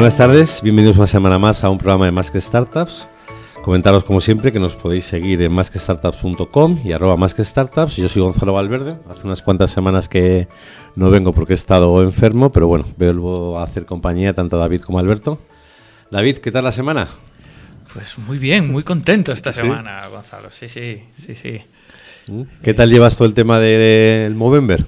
Buenas tardes, bienvenidos una semana más a un programa de Más que Startups. Comentaros como siempre que nos podéis seguir en másquestartups.com y arroba más startups. Yo soy Gonzalo Valverde. Hace unas cuantas semanas que no vengo porque he estado enfermo, pero bueno, vuelvo a hacer compañía tanto a David como a Alberto. David, ¿qué tal la semana? Pues muy bien, muy contento esta semana, Gonzalo. Sí, sí, sí, sí. ¿Mm? ¿Qué tal llevas todo el tema del Movember?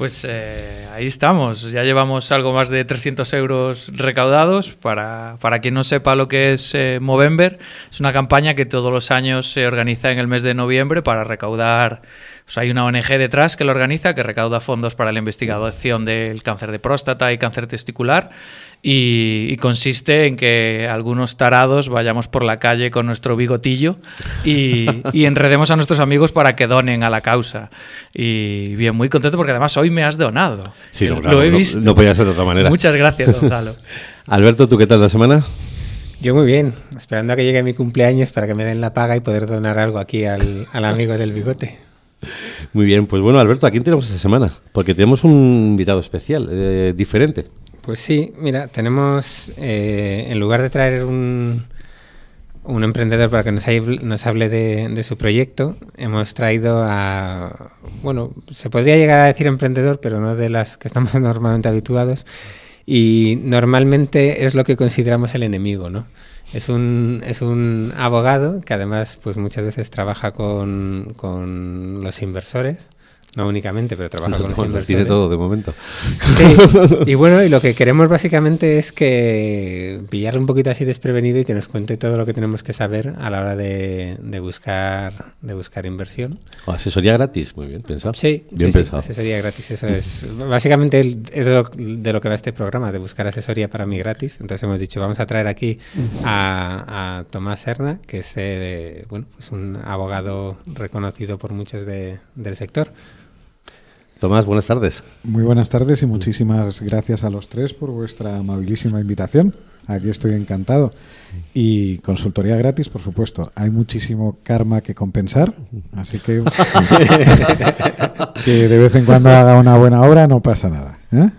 Pues eh, ahí estamos, ya llevamos algo más de 300 euros recaudados. Para, para quien no sepa lo que es eh, Movember, es una campaña que todos los años se organiza en el mes de noviembre para recaudar pues hay una ONG detrás que lo organiza, que recauda fondos para la investigación del cáncer de próstata y cáncer testicular. Y, consiste en que algunos tarados vayamos por la calle con nuestro bigotillo y, enredemos a nuestros amigos para que donen a la causa. Y bien, muy contento porque además hoy me has donado. Sí, lo he visto. No, podía ser de otra manera. Muchas gracias, Gonzalo. Alberto, ¿tú qué tal la semana? Yo muy bien, esperando a que llegue mi cumpleaños para que me den la paga y poder donar algo aquí al, al amigo del bigote. Muy bien, pues bueno, Alberto, ¿a quién tenemos esta semana? Porque tenemos un invitado especial, eh, diferente. Pues sí, mira, tenemos, eh, en lugar de traer un, un emprendedor para que nos, nos hable de, su proyecto, hemos traído a, bueno, se podría llegar a decir emprendedor, pero no de las que estamos normalmente habituados, y normalmente es lo que consideramos el enemigo, ¿no? Es un, es un abogado que además pues muchas veces trabaja con, con los inversores no únicamente, pero trabaja con los inversores. Tiene todo de momento. Y bueno, y lo que queremos básicamente es que pillarle un poquito así desprevenido y que nos cuente todo lo que tenemos que saber a la hora de, buscar de buscar inversión. Oh, asesoría gratis, muy bien pensado. Sí, bien pensado. asesoría gratis, eso es. Básicamente es de lo, que va este programa, de buscar asesoría para mí gratis. Entonces hemos dicho, vamos a traer aquí a, Tomás Serna, que es eh, bueno, pues un abogado reconocido por muchos del sector. Tomás, buenas tardes. Muy buenas tardes y muchísimas gracias a los tres por vuestra amabilísima invitación. Aquí estoy encantado. Y consultoría gratis, por supuesto. Hay muchísimo karma que compensar, así que que de vez en cuando haga una buena obra no pasa nada. ¿eh?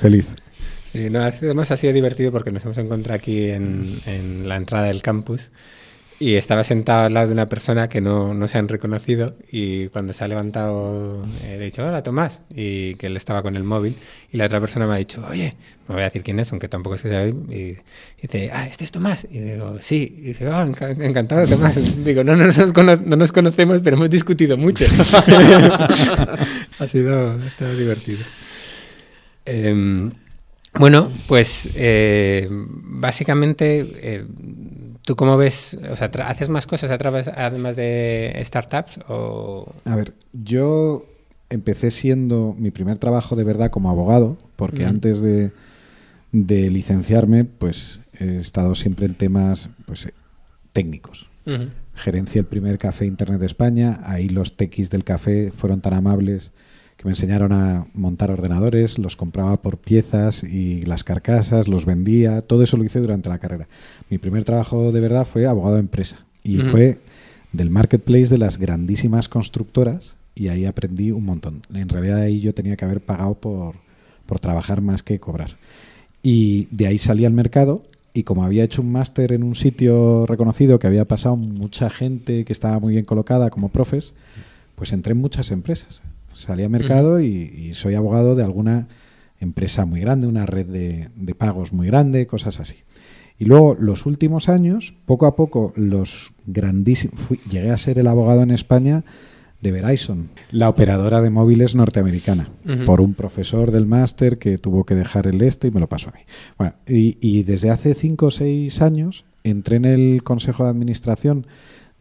Feliz. Sí, no, además ha sido divertido porque nos hemos encontrado aquí en, en la entrada del campus y estaba sentado al lado de una persona que no, no se han reconocido y cuando se ha levantado eh, le he dicho, hola Tomás, y que él estaba con el móvil y la otra persona me ha dicho, oye, no voy a decir quién es, aunque tampoco es que sea, y, dice, ah, este es Tomás, y digo, sí, y dice, oh, encantado Tomás, digo, no, no, nos no nos conocemos, pero hemos discutido mucho. ha sido, ha estado divertido. Em, bueno, pues eh, básicamente eh, ¿Tú cómo ves? O sea, ¿haces más cosas a través, además de startups? O... A ver, yo empecé siendo mi primer trabajo de verdad como abogado, porque antes de, licenciarme, pues he estado siempre en temas pues, técnicos. Gerencia el primer café Internet de España, ahí los tequis del café fueron tan amables que me enseñaron a montar ordenadores, los compraba por piezas y las carcasas, los vendía, todo eso lo hice durante la carrera. Mi primer trabajo de verdad fue abogado de empresa y fue del marketplace de las grandísimas constructoras y ahí aprendí un montón. En realidad ahí yo tenía que haber pagado por, por trabajar más que cobrar. Y de ahí salí al mercado y como había hecho un máster en un sitio reconocido que había pasado mucha gente que estaba muy bien colocada como profes, pues entré en muchas empresas salí al mercado y, soy abogado de alguna empresa muy grande, una red de, pagos muy grande, cosas así. Y luego, los últimos años, poco a poco, los grandísimos. llegué a ser el abogado en España de Verizon, la operadora de móviles norteamericana, por un profesor del máster que tuvo que dejar el este y me lo pasó a mí. Bueno, y, y desde hace cinco o seis años entré en el consejo de administración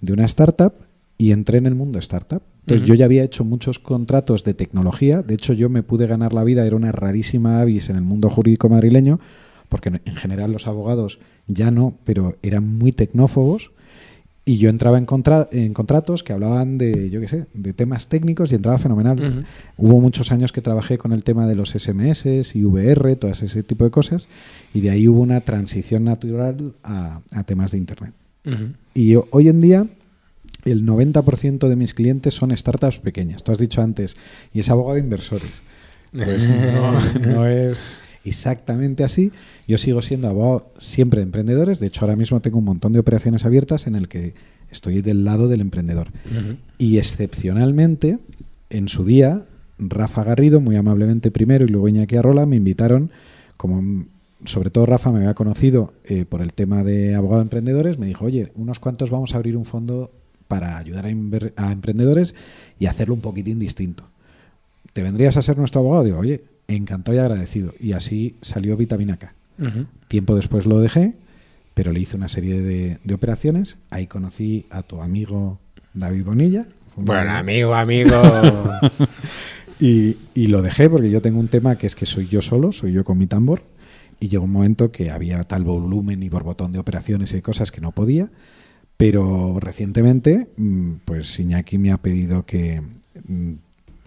de una startup y entré en el mundo startup. Entonces yo ya había hecho muchos contratos de tecnología, de hecho yo me pude ganar la vida, era una rarísima avis en el mundo jurídico madrileño, porque en general los abogados ya no, pero eran muy tecnófobos, y yo entraba en, en contratos que hablaban de, yo qué sé, de temas técnicos y entraba fenomenal. Hubo muchos años que trabajé con el tema de los SMS y VR, todas ese tipo de cosas, y de ahí hubo una transición natural a, temas de Internet. Y hoy en día el 90% de mis clientes son startups pequeñas. Tú has dicho antes, y es abogado de inversores. Pues no, es. Exactamente así. Yo sigo siendo abogado siempre de emprendedores. De hecho, ahora mismo tengo un montón de operaciones abiertas en el que estoy del lado del emprendedor. Y excepcionalmente, en su día, Rafa Garrido, muy amablemente primero, y luego Iñaki Arrola, me invitaron, como sobre todo Rafa me había conocido eh, por el tema de abogado de emprendedores, me dijo, oye, unos cuantos vamos a abrir un fondo para ayudar a, emprendedores y hacerlo un poquitín distinto. ¿Te vendrías a ser nuestro abogado? Digo, oye, encantado y agradecido. Y así salió Vitamina K. Tiempo después lo dejé, pero le hice una serie de, de operaciones. Ahí conocí a tu amigo David Bonilla. Bueno, amigo, amigo. y, y, lo dejé porque yo tengo un tema que es que soy yo solo, soy yo con mi tambor. Y llegó un momento que había tal volumen y borbotón de operaciones y cosas que no podía. Pero recientemente, mm, pues Iñaki me ha pedido que mm,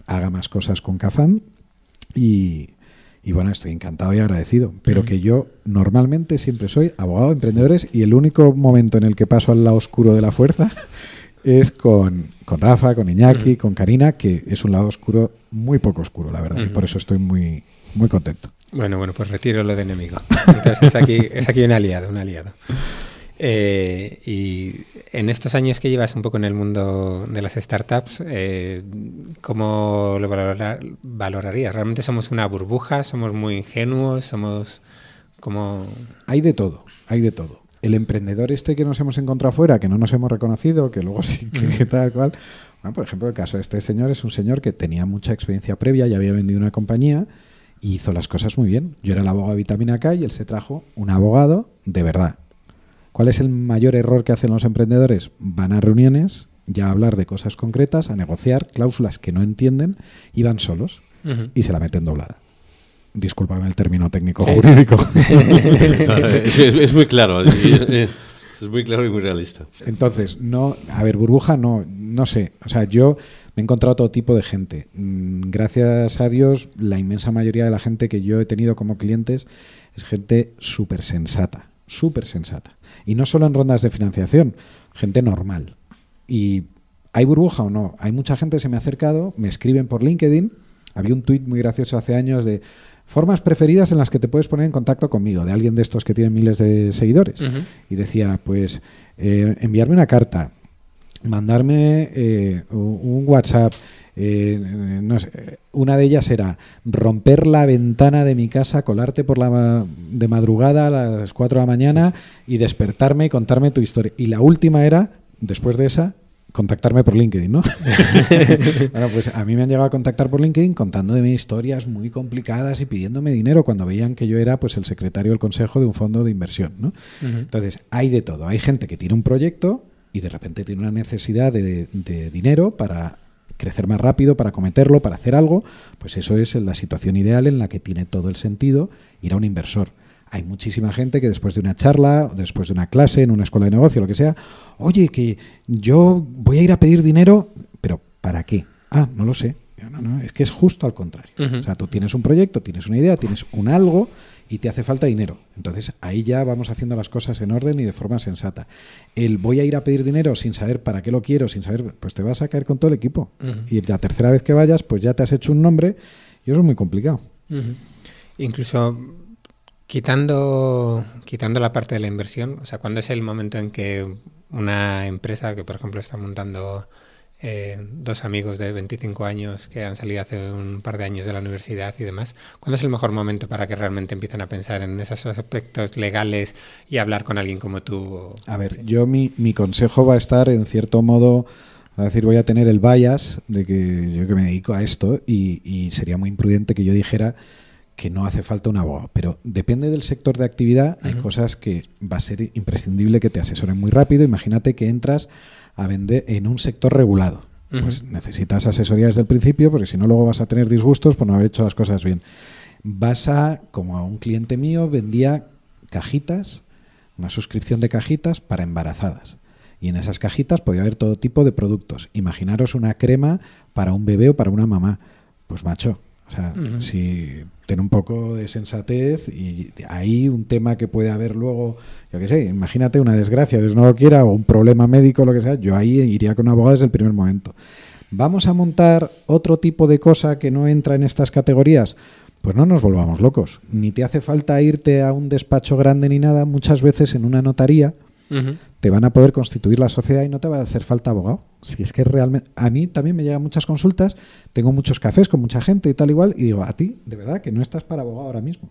haga más cosas con Cafán y, bueno, estoy encantado y agradecido. Pero que yo normalmente siempre soy abogado de emprendedores y el único momento en el que paso al lado oscuro de la fuerza es con, con Rafa, con Iñaki, con Karina, que es un lado oscuro muy poco oscuro, la verdad. Y por eso estoy muy, muy contento. Bueno, bueno, pues retiro lo de enemigo. Entonces es aquí, es aquí un aliado, un aliado. Eh, y en estos años que llevas un poco en el mundo de las startups, eh, ¿cómo lo valorarías? ¿Realmente somos una burbuja? ¿Somos muy ingenuos? ¿Somos como...? Hay de todo, hay de todo. El emprendedor este que nos hemos encontrado fuera, que no nos hemos reconocido, que luego sí que tal cual... Bueno, por ejemplo, el caso de este señor es un señor que tenía mucha experiencia previa, ya había vendido una compañía y hizo las cosas muy bien. Yo era el abogado de Vitamina K y él se trajo un abogado de verdad ¿Cuál es el mayor error que hacen los emprendedores? Van a reuniones, ya a hablar de cosas concretas, a negociar cláusulas que no entienden y van solos y se la meten doblada. Discúlpame el término técnico jurídico. es, muy claro. Es, muy claro y muy realista. Entonces, no, a ver, burbuja no, no sé. O sea, yo me he encontrado todo tipo de gente. Mm, gracias a Dios, la inmensa mayoría de la gente que yo he tenido como clientes es gente súper sensata, súper sensata. Y no solo en rondas de financiación, gente normal. Y ¿hay burbuja o no? Hay mucha gente que se me ha acercado, me escriben por LinkedIn. Había un tuit muy gracioso hace años de formas preferidas en las que te puedes poner en contacto conmigo, de alguien de estos que tiene miles de seguidores. Y decía, pues, eh, enviarme una carta, mandarme eh, un WhatsApp, eh, no sé, una de ellas era romper la ventana de mi casa, colarte por la de madrugada a las 4 de la mañana y despertarme y contarme tu historia. Y la última era, después de esa, contactarme por LinkedIn, ¿no? bueno, pues a mí me han llegado a contactar por LinkedIn contándome historias muy complicadas y pidiéndome dinero cuando veían que yo era pues el secretario del consejo de un fondo de inversión, ¿no? Entonces, hay de todo. Hay gente que tiene un proyecto y de repente tiene una necesidad de dinero para crecer más rápido, para cometerlo, para hacer algo, pues eso es la situación ideal en la que tiene todo el sentido ir a un inversor. Hay muchísima gente que después de una charla, después de una clase, en una escuela de negocio, lo que sea, oye, que yo voy a ir a pedir dinero, pero ¿para qué? Ah, no lo sé. No, no, es que es justo al contrario. O sea, tú tienes un proyecto, tienes una idea, tienes un algo y te hace falta dinero. Entonces ahí ya vamos haciendo las cosas en orden y de forma sensata. El voy a ir a pedir dinero sin saber para qué lo quiero, sin saber, pues te vas a caer con todo el equipo. Y la tercera vez que vayas, pues ya te has hecho un nombre y eso es muy complicado. Incluso quitando, quitando la parte de la inversión, o sea, ¿cuándo es el momento en que una empresa que, por ejemplo, está montando eh, dos amigos de 25 años que han salido hace un par de años de la universidad y demás. ¿Cuándo es el mejor momento para que realmente empiecen a pensar en esos aspectos legales y hablar con alguien como tú? A ver, yo mi, mi consejo va a estar en cierto modo... a decir, voy a tener el bias de que yo que me dedico a esto y, y, sería muy imprudente que yo dijera que no hace falta un abogado. Pero depende del sector de actividad, hay cosas que va a ser imprescindible que te asesoren muy rápido. Imagínate que entras a vender en un sector regulado. Pues necesitas asesoría desde el principio, porque si no, luego vas a tener disgustos por no haber hecho las cosas bien. Vas a, como a un cliente mío, vendía cajitas, una suscripción de cajitas para embarazadas. Y en esas cajitas podía haber todo tipo de productos. Imaginaros una crema para un bebé o para una mamá. Pues macho, o sea, si ten un poco de sensatez y ahí un tema que puede haber luego, yo qué sé, imagínate una desgracia, Dios no lo quiera, o un problema médico, lo que sea, yo ahí iría con un abogado desde el primer momento. ¿Vamos a montar otro tipo de cosa que no entra en estas categorías? pues no nos volvamos locos. Ni te hace falta irte a un despacho grande ni nada. Muchas veces en una notaría te van a poder constituir la sociedad y no te va a hacer falta abogado. Si es que realmente... A mí también me llegan muchas consultas, tengo muchos cafés con mucha gente y tal igual, y digo, a ti, de verdad, que no estás para abogado ahora mismo.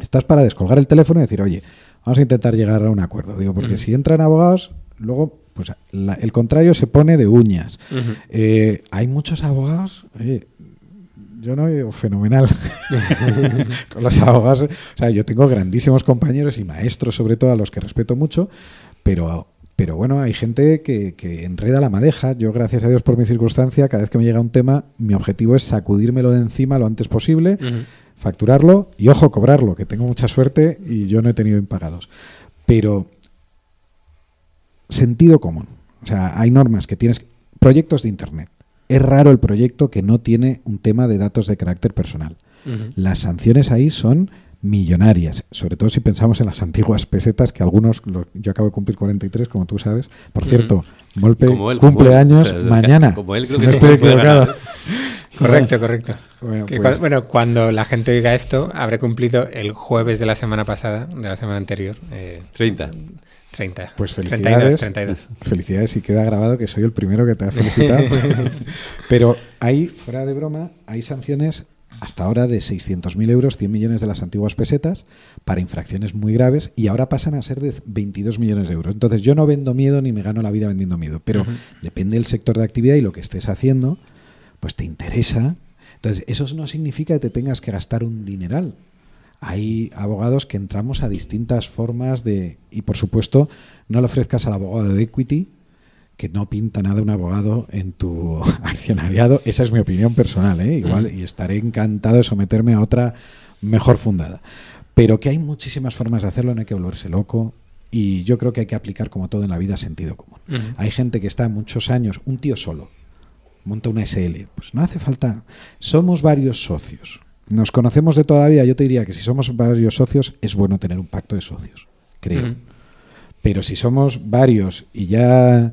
Estás para descolgar el teléfono y decir, oye, vamos a intentar llegar a un acuerdo. Digo, porque si entran abogados, luego pues la- el contrario se pone de uñas. Eh, hay muchos abogados. oye, yo no digo fenomenal con los abogados. O sea, yo tengo grandísimos compañeros y maestros, sobre todo, a los que respeto mucho, pero, pero bueno, hay gente que, que enreda la madeja. Yo, gracias a Dios por mi circunstancia, cada vez que me llega un tema, mi objetivo es sacudírmelo de encima lo antes posible, facturarlo y, ojo, cobrarlo, que tengo mucha suerte y yo no he tenido impagados. Pero sentido común. O sea, hay normas que tienes. Proyectos de Internet. Es raro el proyecto que no tiene un tema de datos de carácter personal. Las sanciones ahí son millonarias, sobre todo si pensamos en las antiguas pesetas, que algunos, lo- yo acabo de cumplir 43, como tú sabes. Por cierto, Molpe él, cumple años O sea, mañana. como él, si no estoy equivocado. Correcto, correcto. Bueno, pues- cua- bueno, cuando la gente oiga esto, habré cumplido el jueves de la semana pasada, de la semana anterior, eh, 30. 30. Pues 32, felicidades. 32. Felicidades y queda grabado que soy el primero que te ha felicitado. Pero hay, fuera de broma, hay sanciones hasta ahora de 600.000 euros, 100 millones de las antiguas pesetas, para infracciones muy graves y ahora pasan a ser de 22 millones de euros. Entonces yo no vendo miedo ni me gano la vida vendiendo miedo, pero depende del sector de actividad y lo que estés haciendo, pues te interesa. Entonces eso no significa que te tengas que gastar un dineral. Hay abogados que entramos a distintas formas de... Y por supuesto, no le ofrezcas al abogado de equity, que no pinta nada un abogado en tu accionariado. Esa es mi opinión personal, ¿eh? Igual, y estaré encantado de someterme a otra mejor fundada. Pero que hay muchísimas formas de hacerlo, no hay que volverse loco. Y yo creo que hay que aplicar, como todo en la vida, sentido común. Hay gente que está muchos años, un tío solo, monta una SL. Pues no hace falta. Somos varios socios. Nos conocemos de toda la vida. Yo te diría que si somos varios socios, es bueno tener un pacto de socios, creo. Pero si somos varios y ya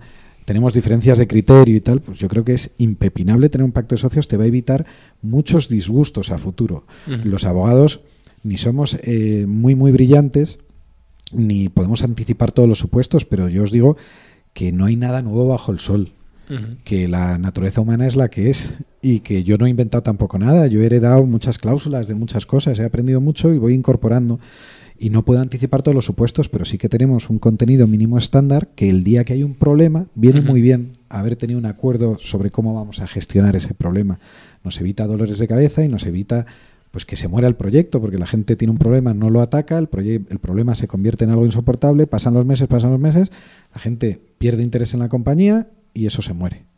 tenemos diferencias de criterio y tal, pues yo creo que es impepinable tener un pacto de socios, te va a evitar muchos disgustos a futuro. Los abogados ni somos eh, muy, muy brillantes, ni podemos anticipar todos los supuestos, pero yo os digo que no hay nada nuevo bajo el sol que la naturaleza humana es la que es y que yo no he inventado tampoco nada. Yo he heredado muchas cláusulas de muchas cosas, he aprendido mucho y voy incorporando. Y no puedo anticipar todos los supuestos, pero sí que tenemos un contenido mínimo estándar que el día que hay un problema viene muy bien haber tenido un acuerdo sobre cómo vamos a gestionar ese problema. Nos evita dolores de cabeza y nos evita pues que se muera el proyecto, porque la gente tiene un problema, no lo ataca, el, el problema se convierte en algo insoportable, pasan los meses, pasan los meses, la gente pierde interés en la compañía y eso se muere.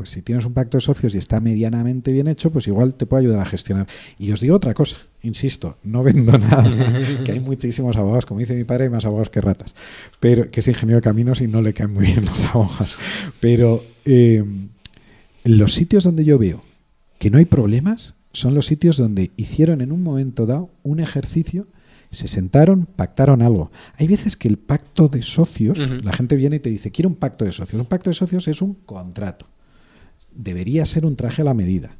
Pues si tienes un pacto de socios y está medianamente bien hecho, pues igual te puede ayudar a gestionar. Y os digo otra cosa, insisto, no vendo nada, que hay muchísimos abogados, como dice mi padre, hay más abogados que ratas, pero que es ingeniero de caminos y no le caen muy bien los abogados. Pero eh, los sitios donde yo veo que no hay problemas son los sitios donde hicieron en un momento dado un ejercicio, se sentaron, pactaron algo. Hay veces que el pacto de socios, la gente viene y te dice, quiero un pacto de socios. Un pacto de socios es un contrato. Debería ser un traje a la medida.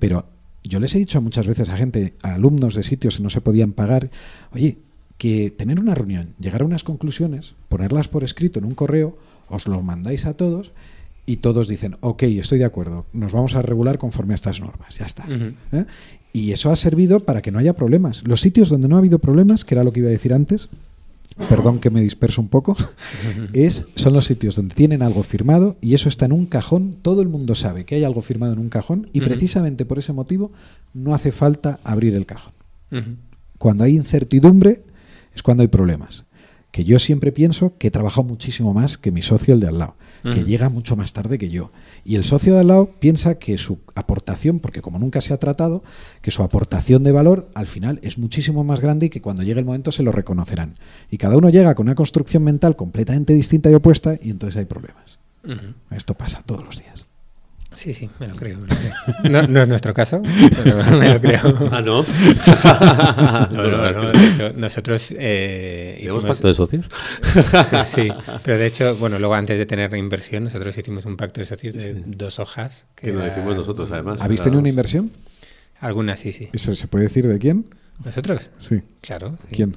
Pero yo les he dicho muchas veces a gente, a alumnos de sitios que no se podían pagar, oye, que tener una reunión, llegar a unas conclusiones, ponerlas por escrito en un correo, os lo mandáis a todos y todos dicen, ok, estoy de acuerdo, nos vamos a regular conforme a estas normas, ya está. ¿Eh? Y eso ha servido para que no haya problemas. Los sitios donde no ha habido problemas, que era lo que iba a decir antes, perdón que me disperso un poco, es, son los sitios donde tienen algo firmado y eso está en un cajón, todo el mundo sabe que hay algo firmado en un cajón y precisamente por ese motivo no hace falta abrir el cajón. Cuando hay incertidumbre es cuando hay problemas. Que yo siempre pienso que he trabajado muchísimo más que mi socio, el de al lado, que llega mucho más tarde que yo. Y el socio de al lado piensa que su aportación, porque como nunca se ha tratado, que su aportación de valor al final es muchísimo más grande y que cuando llegue el momento se lo reconocerán. Y cada uno llega con una construcción mental completamente distinta y opuesta y entonces hay problemas. Esto pasa todos los días. Sí, sí, me lo creo. me lo creo. No, no es nuestro caso, pero me lo creo. Ah, no. No, no, no, de hecho, nosotros eh, ¿Tenemos hicimos- pacto de socios? sí, pero de hecho, bueno, luego antes de tener la inversión, nosotros hicimos un pacto de socios de dos hojas. Que lo era- decimos nosotros, además. ¿Habéis Claro. tenido una inversión? Algunas sí, sí. ¿Eso se puede decir de quién? ¿Nosotros? Sí. Claro. sí. ¿Quién?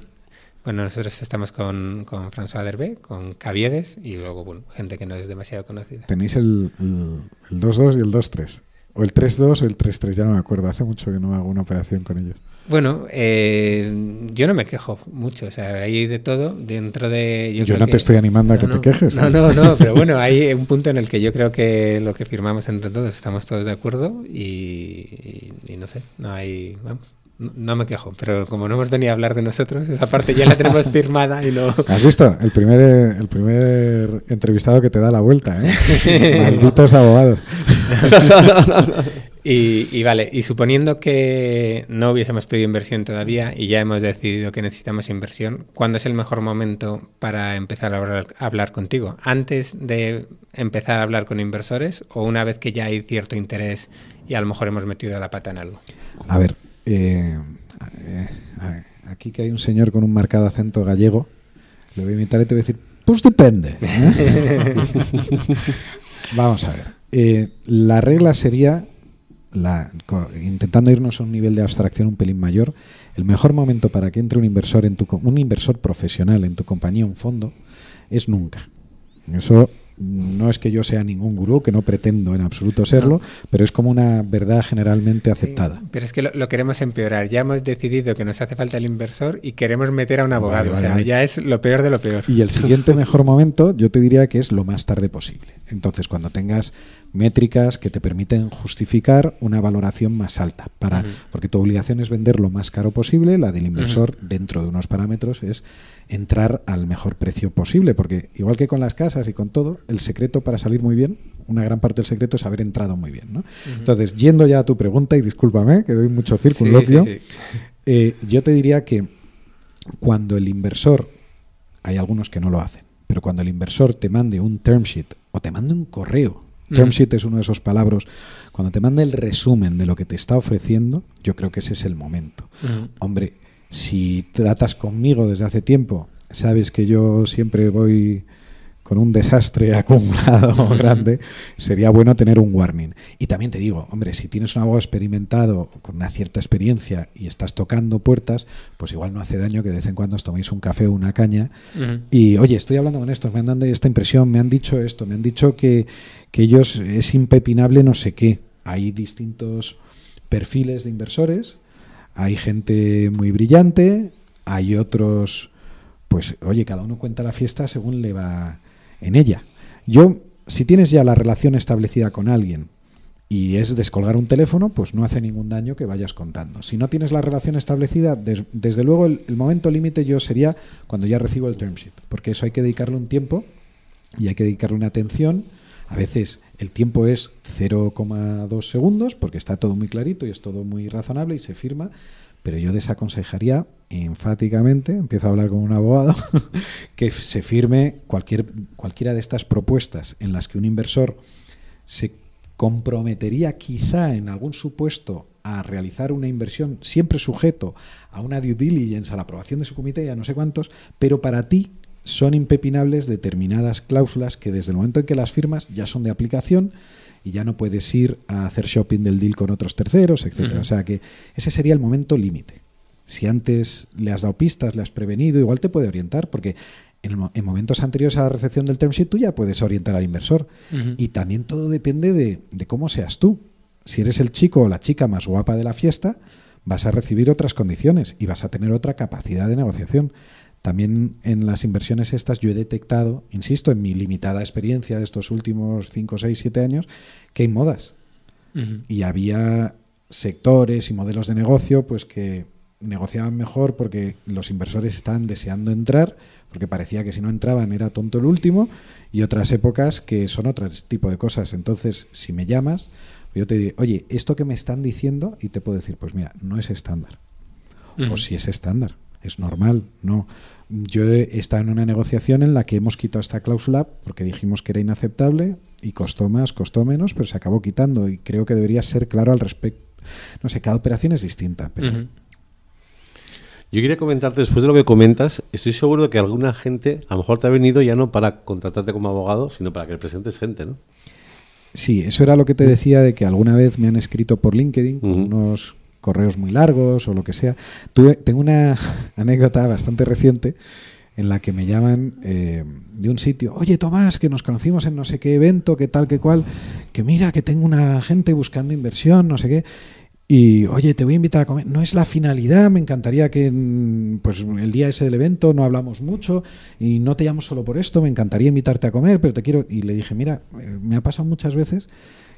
Bueno, nosotros estamos con, con François Derbe, con Caviedes y luego, bueno, gente que no es demasiado conocida. Tenéis el, el, el 2-2 y el 2-3. O el 3-2 o el 3-3, ya no me acuerdo. Hace mucho que no hago una operación con ellos. Bueno, eh, yo no me quejo mucho, o sea, hay de todo dentro de... Yo, creo no que- te estoy animando a que no, te quejes. No, ¿eh? no, no, pero bueno, hay un punto en el que yo creo que lo que firmamos entre todos estamos todos de acuerdo y, y- y no sé, no hay... Vamos, no, no me quejo, pero como no hemos venido a hablar de nosotros, esa parte ya la tenemos firmada y no... ¿Has visto? El primer, eh, el primer entrevistado que te da la vuelta, ¿eh? Malditos abogados. Y, y vale, y suponiendo que no hubiésemos pedido inversión todavía y ya hemos decidido que necesitamos inversión, ¿cuándo es el mejor momento para empezar a hablar, a hablar contigo? ¿Antes de empezar a hablar con inversores o una vez que ya hay cierto interés y a lo mejor hemos metido la pata en algo? A ver, eh, eh, aquí que hay un señor con un marcado acento gallego, le voy a imitar y te voy a decir, pues depende. ¿eh? Vamos a ver. Eh, la regla sería, la, intentando irnos a un nivel de abstracción un pelín mayor, el mejor momento para que entre un inversor en tu un inversor profesional en tu compañía, un fondo, es nunca. Eso no es que yo sea ningún gurú, que no pretendo en absoluto serlo, pero es como una verdad generalmente aceptada. Pero es que lo, lo queremos empeorar. Ya hemos decidido que nos hace falta el inversor y queremos meter a un abogado. Vale, vale, o sea, vale. ya es lo peor de lo peor. Y el siguiente mejor momento yo te diría que es lo más tarde posible. Entonces, cuando tengas métricas que te permiten justificar una valoración más alta, para, porque tu obligación es vender lo más caro posible, la del inversor dentro de unos parámetros es entrar al mejor precio posible, porque igual que con las casas y con todo, el secreto para salir muy bien, una gran parte del secreto es haber entrado muy bien. ¿no? Entonces, yendo ya a tu pregunta, y discúlpame que doy mucho circunloquio, Sí, sí, sí. eh, yo te diría que cuando el inversor, hay algunos que no lo hacen, pero cuando el inversor te mande un term sheet o te mande un correo, term Mm. sheet es uno de esos palabras, cuando te mande el resumen de lo que te está ofreciendo, yo creo que ese es el momento. Ujú. Hombre, si tratas conmigo desde hace tiempo, sabes que yo siempre voy con un desastre acumulado grande, sería bueno tener un warning. Y también te digo, hombre, si tienes un abogado experimentado, con una cierta experiencia y estás tocando puertas, pues igual no hace daño que de vez en cuando os toméis un café o una caña y, oye, estoy hablando con estos, me han dado esta impresión, me han dicho esto, me han dicho que, que ellos es impepinable no sé qué. Hay distintos perfiles de inversores, hay gente muy brillante, hay otros, pues, oye, cada uno cuenta la fiesta según le va en ella. Yo, si tienes ya la relación establecida con alguien y es descolgar un teléfono, pues no hace ningún daño que vayas contando. Si no tienes la relación establecida, des- desde luego el, el momento límite yo sería cuando ya recibo el term sheet, porque eso hay que dedicarle un tiempo y hay que dedicarle una atención. A veces el tiempo es 0,2 segundos porque está todo muy clarito y es todo muy razonable y se firma, pero yo desaconsejaría enfáticamente, empiezo a hablar con un abogado, que se firme cualquier, cualquiera de estas propuestas en las que un inversor se comprometería quizá en algún supuesto a realizar una inversión siempre sujeto a una due diligence, a la aprobación de su comité y a no sé cuántos, pero para ti son impepinables determinadas cláusulas que desde el momento en que las firmas ya son de aplicación y ya no puedes ir a hacer shopping del deal con otros terceros, etcétera. O sea que ese sería el momento límite. Si antes le has dado pistas, le has prevenido, igual te puede orientar, porque en, momentos anteriores a la recepción del term sheet tú ya puedes orientar al inversor. Y también todo depende de, de cómo seas tú. Si eres el chico o la chica más guapa de la fiesta, vas a recibir otras condiciones y vas a tener otra capacidad de negociación. También en las inversiones estas yo he detectado, insisto, en mi limitada experiencia de estos últimos 5, 6, 7 años, que hay modas. Y había sectores y modelos de negocio pues que negociaban mejor porque los inversores estaban deseando entrar, porque parecía que si no entraban era tonto el último, y otras épocas que son otro tipo de cosas. Entonces, si me llamas, yo te diré, oye, esto que me están diciendo, y te puedo decir, pues mira, no es estándar. O si es estándar, es normal, no. Yo he estado en una negociación en la que hemos quitado esta cláusula porque dijimos que era inaceptable y costó más, costó menos, pero se acabó quitando y creo que debería ser claro al respecto. No sé, cada operación es distinta, pero. Yo quería comentarte, después de lo que comentas, estoy seguro de que alguna gente a lo mejor te ha venido ya no para contratarte como abogado, sino para que le presentes gente, ¿no? sí, eso era lo que te decía de que alguna vez me han escrito por LinkedIn unos correos muy largos o lo que sea. Tuve, tengo una anécdota bastante reciente en la que me llaman eh, de un sitio, oye Tomás, que nos conocimos en no sé qué evento, que tal, que cual, que mira, que tengo una gente buscando inversión, no sé qué. Y oye, te voy a invitar a comer. No es la finalidad, me encantaría que pues, el día ese del evento no hablamos mucho y no te llamo solo por esto, me encantaría invitarte a comer, pero te quiero. Y le dije, mira, eh, me ha pasado muchas veces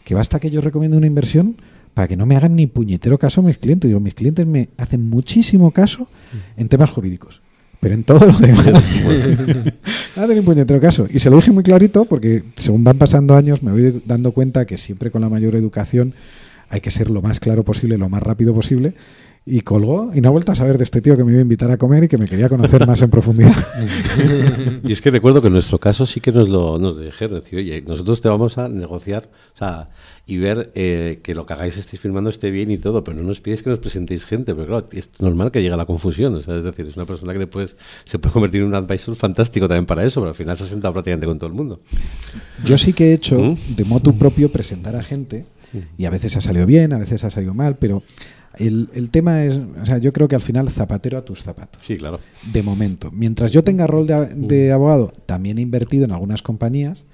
que basta que yo recomiende una inversión para que no me hagan ni puñetero caso mis clientes. Digo, mis clientes me hacen muchísimo caso en temas jurídicos. Pero en todo lo demás. Hacen ni puñetero caso. Y se lo dije muy clarito porque según van pasando años me voy dando cuenta que siempre con la mayor educación hay que ser lo más claro posible, lo más rápido posible. Y colgó y no ha vuelto a saber de este tío que me iba a invitar a comer y que me quería conocer más en profundidad. y es que recuerdo que en nuestro caso sí que nos lo nos dijeron, decir, oye, nosotros te vamos a negociar o sea, y ver eh, que lo que hagáis estéis firmando esté bien y todo, pero no nos pides que nos presentéis gente, pero claro, es normal que llegue a la confusión, o sea, es decir, es una persona que después se puede convertir en un advisor fantástico también para eso, pero al final se ha sentado prácticamente con todo el mundo. Yo sí que he hecho ¿Mm? de motu propio presentar a gente y a veces ha salido bien, a veces ha salido mal, pero el, el, tema es, o sea, yo creo que al final zapatero a tus zapatos. Sí, claro. De momento. Mientras yo tenga rol de, de abogado, también he invertido en algunas compañías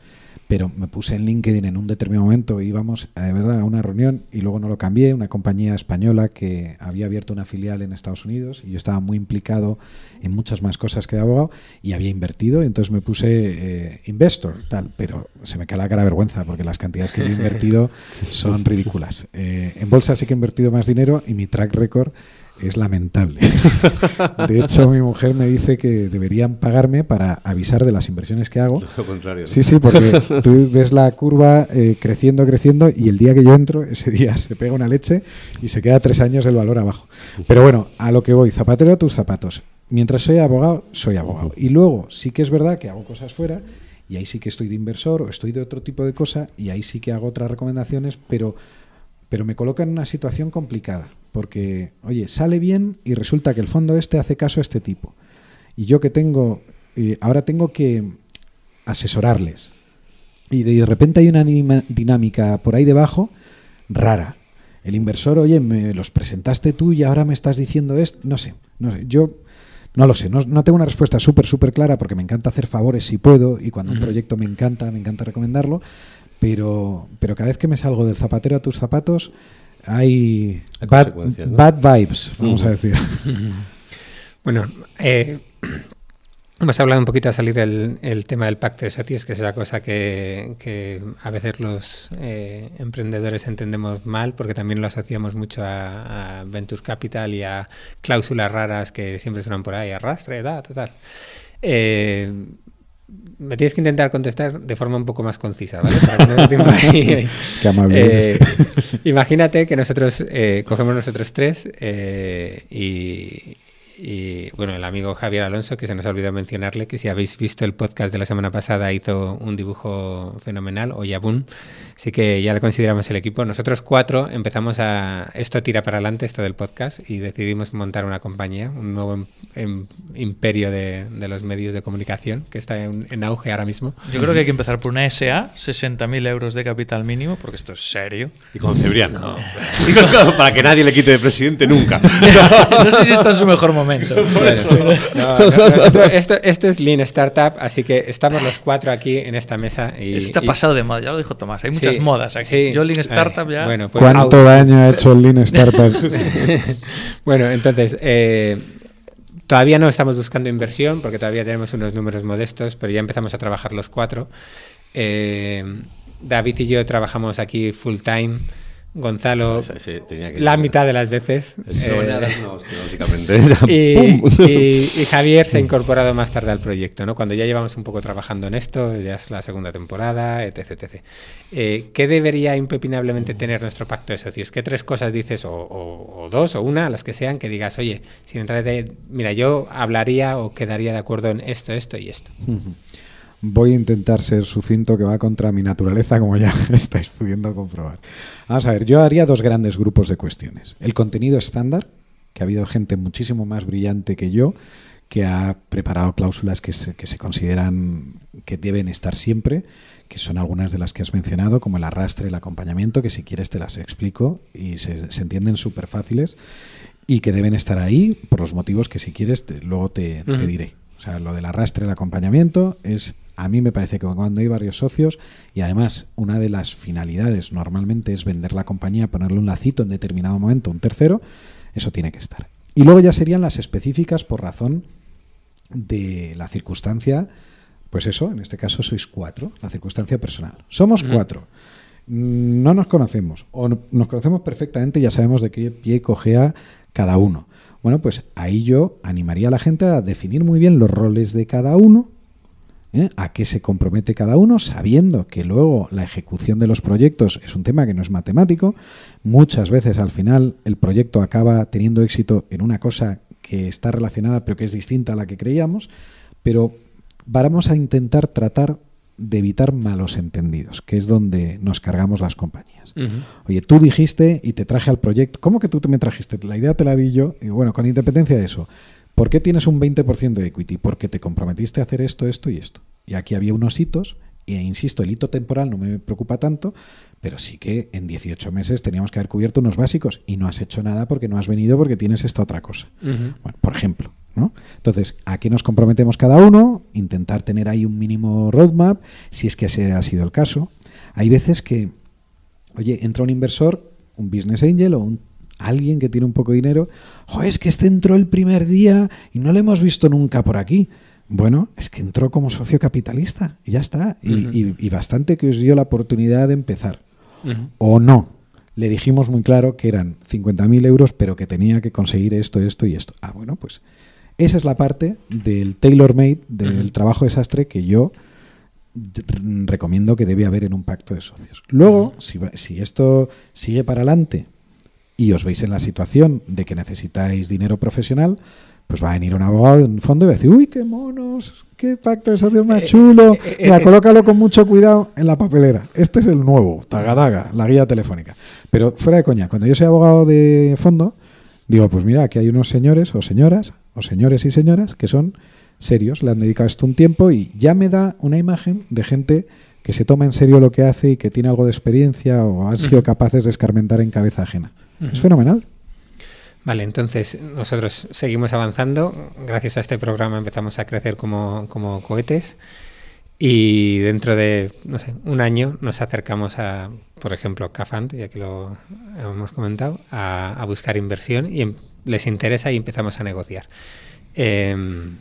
pero me puse en LinkedIn en un determinado momento, íbamos de verdad a una reunión y luego no lo cambié, una compañía española que había abierto una filial en Estados Unidos y yo estaba muy implicado en muchas más cosas que de abogado y había invertido, y entonces me puse eh, investor, tal, pero se me cae la cara vergüenza porque las cantidades que he invertido son ridículas. Eh, en bolsa sí que he invertido más dinero y mi track record es lamentable. De hecho, mi mujer me dice que deberían pagarme para avisar de las inversiones que hago. Lo contrario. Sí, sí, porque tú ves la curva eh, creciendo, creciendo y el día que yo entro, ese día se pega una leche y se queda tres años el valor abajo. Pero bueno, a lo que voy, zapatero a tus zapatos. Mientras soy abogado, soy abogado. Y luego sí que es verdad que hago cosas fuera y ahí sí que estoy de inversor o estoy de otro tipo de cosa y ahí sí que hago otras recomendaciones, pero, pero me coloca en una situación complicada porque, oye, sale bien y resulta que el fondo este hace caso a este tipo. Y yo que tengo, eh, ahora tengo que asesorarles. Y de repente hay una dinámica por ahí debajo rara. El inversor, oye, me los presentaste tú y ahora me estás diciendo esto. No sé, no sé. Yo no lo sé, no, no tengo una respuesta súper, súper clara porque me encanta hacer favores si puedo y cuando un proyecto me encanta, me encanta recomendarlo. Pero, pero cada vez que me salgo del zapatero a tus zapatos, hay, bad, vibes, vamos a decir. bueno, eh, hemos hablado un poquito a salir del el tema del pacto de socios, que es esa cosa que, a veces los eh, emprendedores entendemos mal, porque también lo asociamos mucho a, a, Venture Capital y a cláusulas raras que siempre suenan por ahí, arrastre, da, total. Eh, me tienes que intentar contestar de forma un poco más concisa, ¿vale? Qué amable. Eh, imagínate que nosotros eh, cogemos nosotros tres eh, y, y bueno, el amigo Javier Alonso, que se nos ha olvidado mencionarle, que si habéis visto el podcast de la semana pasada hizo un dibujo fenomenal, o Yabun, así que ya le consideramos el equipo. Nosotros cuatro empezamos a... Esto tira para adelante, esto del podcast, y decidimos montar una compañía, un nuevo em, em, imperio de, de, los medios de comunicación, que está en, en, auge ahora mismo. Yo creo que hay que empezar por una SA, 60.000 euros de capital mínimo, porque esto es serio. Y con Cebriano. No. para que nadie le quite de presidente nunca. no sé si está en su mejor momento momento. No, no, esto, esto, es Lean Startup, así que estamos los cuatro aquí en esta mesa. Y, Está y... pasado de moda, ya lo dijo Tomás. Hay muchas sí, modas aquí. Sí. Yo Lean Startup ya. Bueno, pues, ¿Cuánto out. daño ha hecho el Lean Startup? bueno, entonces. Eh, Todavía no estamos buscando inversión porque todavía tenemos unos números modestos, pero ya empezamos a trabajar los cuatro. Eh, David y yo trabajamos aquí full time. Gonzalo, sí, sí, que la mitad de las veces. Eh, no, básicamente. y, y, y, Javier se ha incorporado más tarde al proyecto, ¿no? Cuando ya llevamos un poco trabajando en esto, ya es la segunda temporada, etc. etc. Eh, ¿Qué debería impepinablemente tener nuestro pacto de socios? ¿Qué tres cosas dices, o, o, o dos, o una, las que sean, que digas, oye, sin entrar de. Mira, yo hablaría o quedaría de acuerdo en esto, esto y esto? Uh -huh voy a intentar ser sucinto que va contra mi naturaleza, como ya estáis pudiendo comprobar. Vamos a ver, yo haría dos grandes grupos de cuestiones. El contenido estándar, que ha habido gente muchísimo más brillante que yo, que ha preparado cláusulas que se, que se consideran que deben estar siempre, que son algunas de las que has mencionado, como el arrastre, el acompañamiento, que si quieres te las explico y se, se entienden súper fáciles y que deben estar ahí por los motivos que si quieres te, luego te, te diré. O sea, lo del arrastre, el acompañamiento es a mí me parece que cuando hay varios socios y además una de las finalidades normalmente es vender la compañía, ponerle un lacito en determinado momento, un tercero, eso tiene que estar. Y luego ya serían las específicas por razón de la circunstancia, pues eso, en este caso sois cuatro, la circunstancia personal. Somos cuatro, no nos conocemos o nos conocemos perfectamente, ya sabemos de qué pie cogea cada uno. Bueno, pues ahí yo animaría a la gente a definir muy bien los roles de cada uno ¿eh? a qué se compromete cada uno, sabiendo que luego la ejecución de los proyectos es un tema que no es matemático. Muchas veces al final el proyecto acaba teniendo éxito en una cosa que está relacionada pero que es distinta a la que creíamos, pero vamos a intentar tratar de evitar malos entendidos, que es donde nos cargamos las compañías. Oye, tú dijiste y te traje al proyecto, ¿cómo que tú me trajiste? La idea te la di yo, y bueno, con independencia de eso, ¿Por qué tienes un 20% de equity? Porque te comprometiste a hacer esto, esto y esto. Y aquí había unos hitos, e insisto, el hito temporal no me preocupa tanto, pero sí que en 18 meses teníamos que haber cubierto unos básicos y no has hecho nada porque no has venido porque tienes esta otra cosa. bueno, por ejemplo. ¿no? Entonces, aquí nos comprometemos cada uno, intentar tener ahí un mínimo roadmap, si es que ese ha sido el caso. Hay veces que, oye, entra un inversor, un business angel o un alguien que tiene un poco de dinero, es que este entró el primer día y no lo hemos visto nunca por aquí. Bueno, es que entró como socio capitalista y ya está. y, bastante que os dio la oportunidad de empezar. O no. Le dijimos muy claro que eran 50.000 euros, pero que tenía que conseguir esto, esto y esto. Ah, bueno, pues esa es la parte del tailor-made, del trabajo desastre que yo recomiendo que debe haber en un pacto de socios. Luego, si, si esto sigue para adelante y os veis en la situación de que necesitáis dinero profesional, pues va a venir un abogado en fondo y va a decir, uy, qué monos, qué pacto de socios más eh, chulo. Eh, eh, Mira, colócalo con mucho cuidado en la papelera. Este es el nuevo, Tagadaga, la guía telefónica. Pero fuera de coña, cuando yo soy abogado de fondo, digo, pues mira, aquí hay unos señores o señoras, o señores y señoras, que son serios, le han dedicado esto un tiempo y ya me da una imagen de gente que se toma en serio lo que hace y que tiene algo de experiencia o han sido capaces de escarmentar en cabeza ajena. Es fenomenal. Vale, entonces nosotros seguimos avanzando. Gracias a este programa empezamos a crecer como, cohetes. Y dentro de, no sé, un año nos acercamos a, por ejemplo, Cafant, ya que lo hemos comentado, a, buscar inversión y em, les interesa y empezamos a negociar. Em,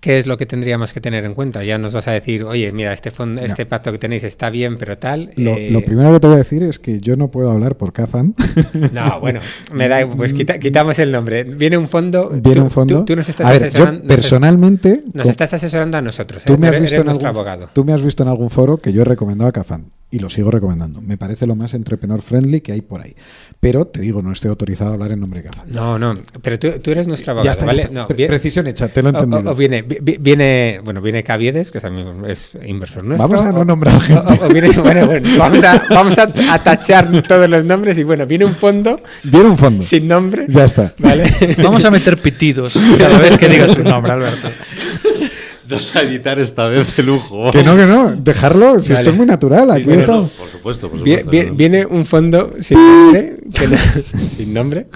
¿Qué es lo que tendríamos que tener en cuenta? Ya nos vas a decir, oye, mira, este fondo, este pacto que tenéis está bien, pero tal. Eh, lo, primero que te voy a decir es que yo no puedo hablar por Cafan. No, bueno, me da, pues quitamos el nombre. Viene un fondo. Viene un fondo. Tú, nos estás asesorando. personalmente. Nos, estás asesorando a nosotros. Tú, me has visto en algún, abogado. tú me has visto en algún foro que yo he recomendado a Cafan y lo sigo recomendando. Me parece lo más entrepreneur friendly que hay por ahí. Pero te digo, no estoy autorizado a hablar en nombre de Cafan. No, no, pero tú, tú eres nuestro abogado, ¿vale? No, precisión hecha, te lo he entendido. O, viene, viene, bueno, viene Caviedes, que también es inversor nuestro. Vamos a no nombrar gente. O, viene, bueno, bueno, vamos, a, vamos a, tachar todos los nombres y bueno, viene un fondo. Viene un fondo. Sin nombre. Ya está. ¿vale? Vamos a meter pitidos cada vez que digas su nombre, Alberto. Vas a editar esta vez de lujo. Que no, que no, dejarlo, si esto es muy natural. Aquí por supuesto, por supuesto. Viene, un fondo sin nombre, que, sin nombre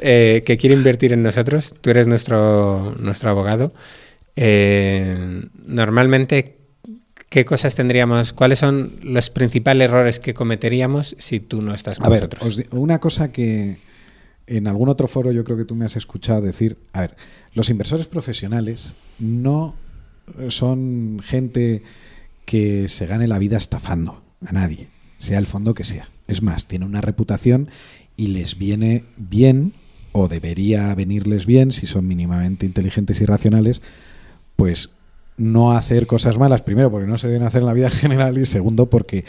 eh, que quiere invertir en nosotros. Tú eres nuestro, nuestro abogado. Eh, normalmente, ¿qué cosas tendríamos? ¿Cuáles son los principales errores que cometeríamos si tú no estás con a ver, nosotros? una cosa que en algún otro foro yo creo que tú me has escuchado decir, a ver, los inversores profesionales no son gente que se gane la vida estafando a nadie, sea el fondo que sea. Es más, tiene una reputación y les viene bien, o debería venirles bien, si son mínimamente inteligentes y racionales, pues no hacer cosas malas, primero porque no se deben hacer en la vida general y segundo porque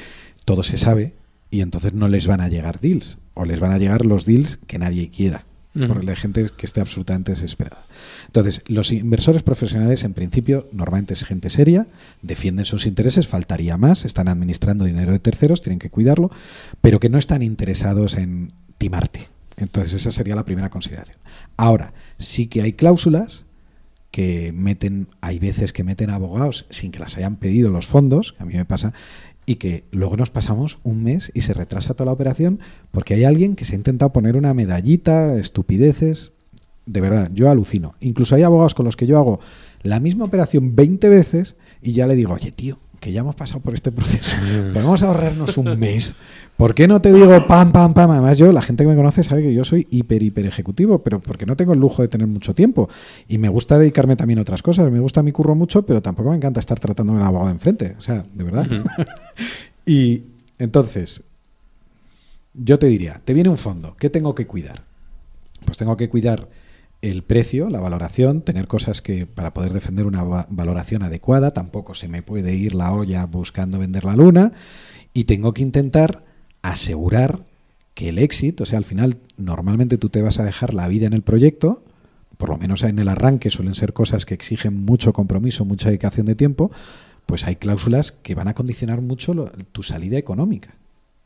todo se sabe y entonces no les van a llegar deals o les van a llegar los deals que nadie quiera por la gente que esté absolutamente desesperada. Entonces, los inversores profesionales, en principio, normalmente es gente seria, defienden sus intereses, faltaría más, están administrando dinero de terceros, tienen que cuidarlo, pero que no están interesados en timarte. Entonces, esa sería la primera consideración. Ahora, sí que hay cláusulas que meten, hay veces que meten abogados sin que las hayan pedido los fondos, a mí me pasa, y que luego nos pasamos un mes y se retrasa toda la operación porque hay alguien que se ha intentado poner una medallita, estupideces. De verdad, yo alucino. Incluso hay abogados con los que yo hago la misma operación 20 veces y ya le digo, oye, tío, que ya hemos pasado por este proceso, vamos a ahorrarnos un mes. ¿Por qué no te digo pam, pam, pam? Además, yo, la gente que me conoce sabe que yo soy hiper, hiper ejecutivo, pero porque no tengo el lujo de tener mucho tiempo. Y me gusta dedicarme también a otras cosas. Me gusta mi curro mucho, pero tampoco me encanta estar tratando el abogado enfrente. O sea, de verdad. y entonces, yo te diría, te viene un fondo, ¿qué tengo que cuidar? Pues tengo que cuidar el precio, la valoración, tener cosas que para poder defender una valoración adecuada, tampoco se me puede ir la olla buscando vender la luna y tengo que intentar asegurar que el éxito, o sea, al final normalmente tú te vas a dejar la vida en el proyecto, por lo menos en el arranque suelen ser cosas que exigen mucho compromiso, mucha dedicación de tiempo, pues hay cláusulas que van a condicionar mucho tu salida económica.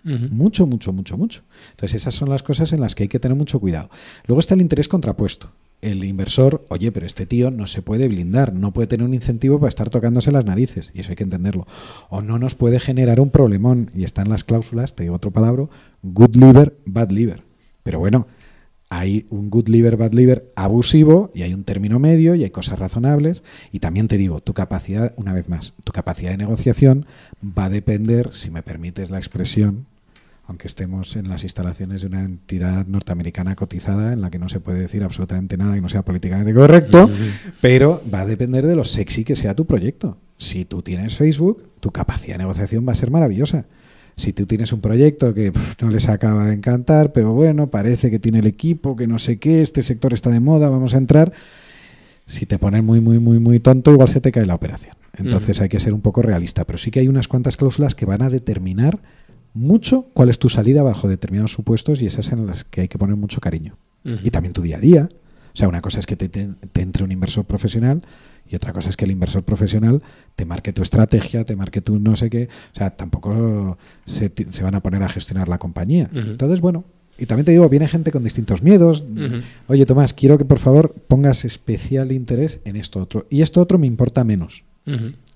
Mucho, mucho, mucho, mucho. Entonces esas son las cosas en las que hay que tener mucho cuidado. Luego está el interés contrapuesto el inversor, oye, pero este tío no se puede blindar, no puede tener un incentivo para estar tocándose las narices, y eso hay que entenderlo. O no nos puede generar un problemón, y están las cláusulas, te digo otro palabra, good liver, bad liver. Pero bueno, hay un good liver, bad liver abusivo, y hay un término medio, y hay cosas razonables, y también te digo, tu capacidad, una vez más, tu capacidad de negociación va a depender, si me permites la expresión, aunque estemos en las instalaciones de una entidad norteamericana cotizada en la que no se puede decir absolutamente nada y no sea políticamente correcto, pero va a depender de lo sexy que sea tu proyecto. Si tú tienes Facebook, tu capacidad de negociación va a ser maravillosa. Si tú tienes un proyecto que no les acaba de encantar, pero bueno, parece que tiene el equipo, que no sé qué, este sector está de moda, vamos a entrar. Si te pones muy, muy, muy, muy tonto, igual se te cae la operación. Entonces hay que ser un poco realista. Pero sí que hay unas cuantas cláusulas que van a determinar mucho cuál es tu salida bajo determinados supuestos y esas en las que hay que poner mucho cariño. Y también tu día a día. O sea, una cosa es que te, entre un inversor profesional y otra cosa es que el inversor profesional te marque tu estrategia, te marque tu no sé qué. O sea, tampoco se, van a poner a gestionar la compañía. Entonces, bueno, y también te digo, viene gente con distintos miedos. Oye, Tomás, quiero que por favor pongas especial interés en esto otro. Y esto otro me importa menos.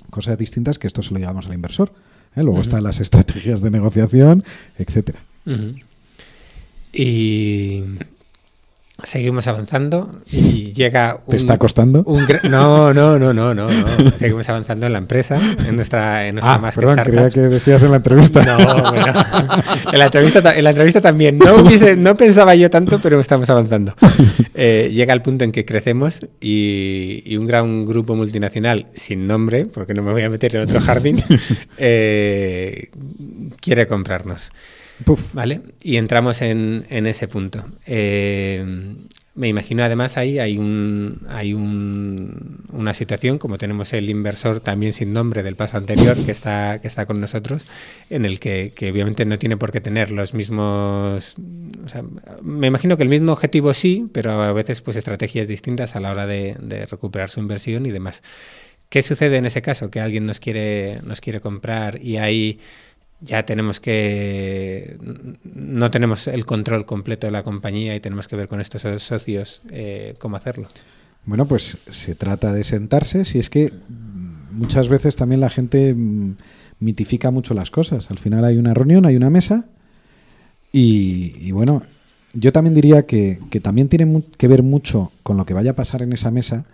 Cosas distintas que esto se lo digamos al inversor. ¿Eh? Luego están las estrategias de negociación, etcétera. Y Seguimos avanzando y llega un, ¿Te está costando? no, no, no, no, no, Seguimos avanzando en la empresa, en nuestra, en nuestra ah, perdón, creía que decías en la entrevista. No, bueno. En la entrevista, en la entrevista también. No, no pensaba yo tanto, pero estamos avanzando. Eh, llega el punto en que crecemos y, un gran grupo multinacional sin nombre, porque no me voy a meter en otro jardín, eh, quiere comprarnos. ¿Vale? Y entramos en, ese punto. Eh, me imagino además ahí hay un hay un, una situación como tenemos el inversor también sin nombre del paso anterior que está con nosotros en el que, obviamente no tiene por qué tener los mismos me imagino que el mismo objetivo sí pero a veces pues estrategias distintas a la hora de, recuperar su inversión y demás qué sucede en ese caso que alguien nos quiere comprar y hay ya tenemos que no tenemos el control completo de la compañía y tenemos que ver con estos socios eh, cómo hacerlo. Bueno, pues se trata de sentarse. Si es que muchas veces también la gente mm, mitifica mucho las cosas. Al final hay una reunión, hay una mesa y, bueno, yo también diría que, que también tiene que ver mucho con lo que vaya a pasar en esa mesa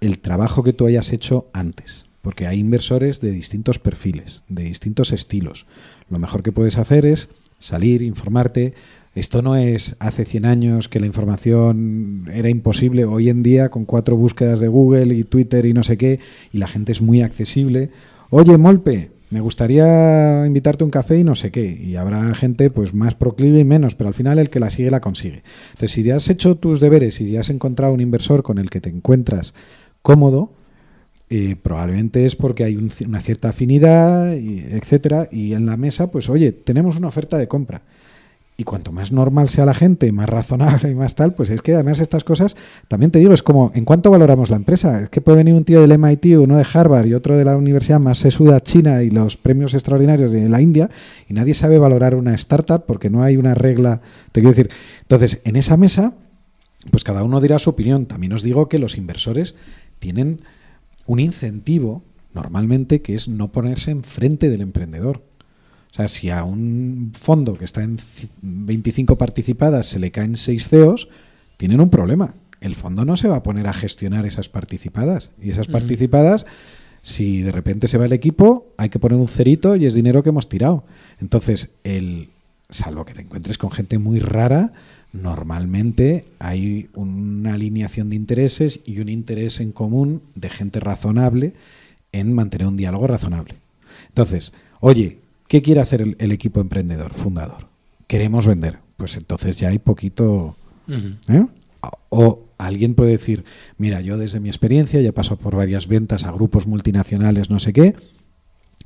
el trabajo que tú hayas hecho antes porque hay inversores de distintos perfiles, de distintos estilos. Lo mejor que puedes hacer es salir, informarte. Esto no es hace 100 años que la información era imposible. Hoy en día, con cuatro búsquedas de Google y Twitter y no sé qué, y la gente es muy accesible. Oye, Molpe, me gustaría invitarte a un café y no sé qué. Y habrá gente pues más proclive y menos, pero al final el que la sigue la consigue. Entonces, si ya has hecho tus deberes y ya has encontrado un inversor con el que te encuentras cómodo, probablemente es porque hay una cierta afinidad, y, etcétera, y en la mesa, pues oye, tenemos una oferta de compra. Y cuanto más normal sea la gente, más razonable y más tal, pues es que además estas cosas, también te digo, es como, ¿en cuánto valoramos la empresa? Es que puede venir un tío del MIT, uno de Harvard y otro de la universidad más sesuda china y los premios extraordinarios de la India, y nadie sabe valorar una startup porque no hay una regla. Te quiero decir, entonces, en esa mesa, pues cada uno dirá su opinión. También os digo que los inversores tienen un incentivo normalmente que es no ponerse enfrente del emprendedor. O sea, si a un fondo que está en 25 participadas se le caen 6 CEOs, tienen un problema. El fondo no se va a poner a gestionar esas participadas. Y esas participadas, si de repente se va el equipo, hay que poner un cerito y es dinero que hemos tirado. Entonces, el, salvo que te encuentres con gente muy rara, normalmente hay una alineación de intereses y un interés en común de gente razonable en mantener un diálogo razonable. Entonces, oye, ¿qué quiere hacer el, equipo emprendedor, fundador? Queremos vender. Pues entonces ya hay poquito... ¿eh? O alguien puede decir, mira, yo desde mi experiencia ya paso por varias ventas a grupos multinacionales, no sé qué,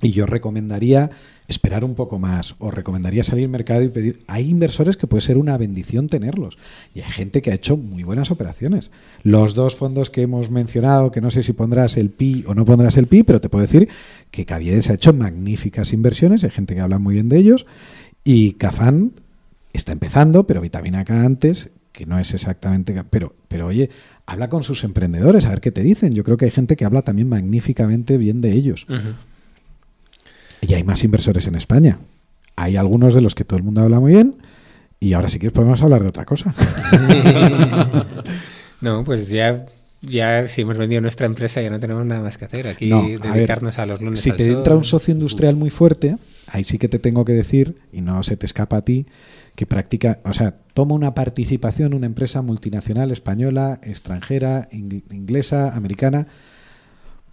y yo recomendaría esperar un poco más o recomendaría salir al mercado y pedir. Hay inversores que puede ser una bendición tenerlos y hay gente que ha hecho muy buenas operaciones. Los dos fondos que hemos mencionado, que no sé si pondrás el PI o no pondrás el PI, pero te puedo decir que Caviedes ha hecho magníficas inversiones, hay gente que habla muy bien de ellos y Cafán está empezando, pero Vitamina K antes, que no es exactamente, pero pero oye, habla con sus emprendedores a ver qué te dicen. Yo creo que hay gente que habla también magníficamente bien de ellos. Y hay más inversores en España. Hay algunos de los que todo el mundo habla muy bien. Y ahora sí que podemos hablar de otra cosa. no, pues ya, ya si hemos vendido nuestra empresa ya no tenemos nada más que hacer. Aquí dedicarnos a, los lunes. Si te entra un socio industrial muy fuerte, ahí sí que te tengo que decir, y no se te escapa a ti, que practica, o sea, toma una participación una empresa multinacional española, extranjera, inglesa, americana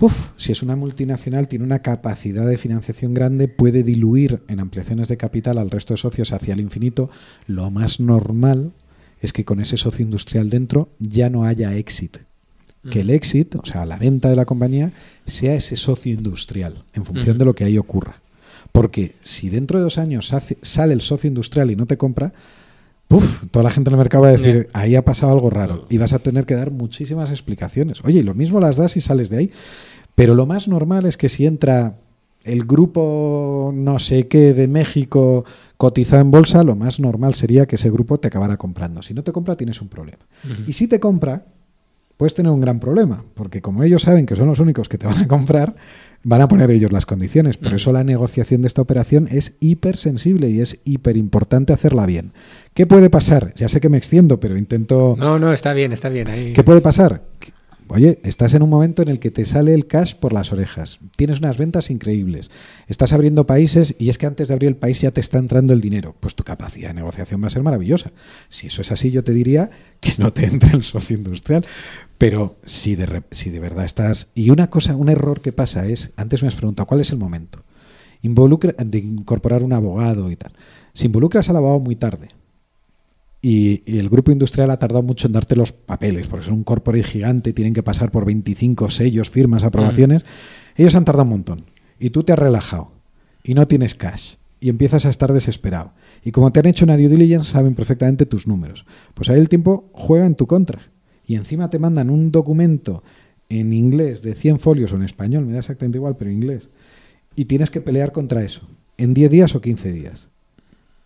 Uf, si es una multinacional, tiene una capacidad de financiación grande, puede diluir en ampliaciones de capital al resto de socios hacia el infinito. Lo más normal es que con ese socio industrial dentro ya no haya exit. Que el exit, o sea, la venta de la compañía, sea ese socio industrial, en función de lo que ahí ocurra. Porque si dentro de dos años sale el socio industrial y no te compra, Toda la gente en el mercado va a decir, ahí ha pasado algo raro. Y vas a tener que dar muchísimas explicaciones. Oye, y lo mismo las das y sales de ahí. Pero lo más normal es que si entra el grupo no sé qué de México cotizado en bolsa, lo más normal sería que ese grupo te acabara comprando. Si no te compra, tienes un problema. Y si te compra, puedes tener un gran problema, porque como ellos saben que son los únicos que te van a comprar, van a poner ellos las condiciones. Por eso la negociación de esta operación es hipersensible y es hiper importante hacerla bien. ¿Qué puede pasar? Ya sé que me extiendo, pero intento... No, no, está bien, está bien. Ahí. ¿Qué puede pasar? Oye, estás en un momento en el que te sale el cash por las orejas. Tienes unas ventas increíbles. Estás abriendo países y es que antes de abrir el país ya te está entrando el dinero. Pues tu capacidad de negociación va a ser maravillosa. Si eso es así, yo te diría que no te entre el socio industrial. Pero si de, si de verdad estás... Y una cosa, un error que pasa es, antes me has preguntado, ¿cuál es el momento? Involucra, de incorporar un abogado y tal. Si involucras al abogado muy tarde, y, el grupo industrial ha tardado mucho en darte los papeles, porque es un corporate gigante, tienen que pasar por 25 sellos, firmas, aprobaciones. Ellos han tardado un montón. Y tú te has relajado. Y no tienes cash. Y empiezas a estar desesperado. Y como te han hecho una due diligence, saben perfectamente tus números. Pues ahí el tiempo juega en tu contra y encima te mandan un documento en inglés de 100 folios o en español, me da exactamente igual, pero en inglés, y tienes que pelear contra eso, en 10 días o 15 días.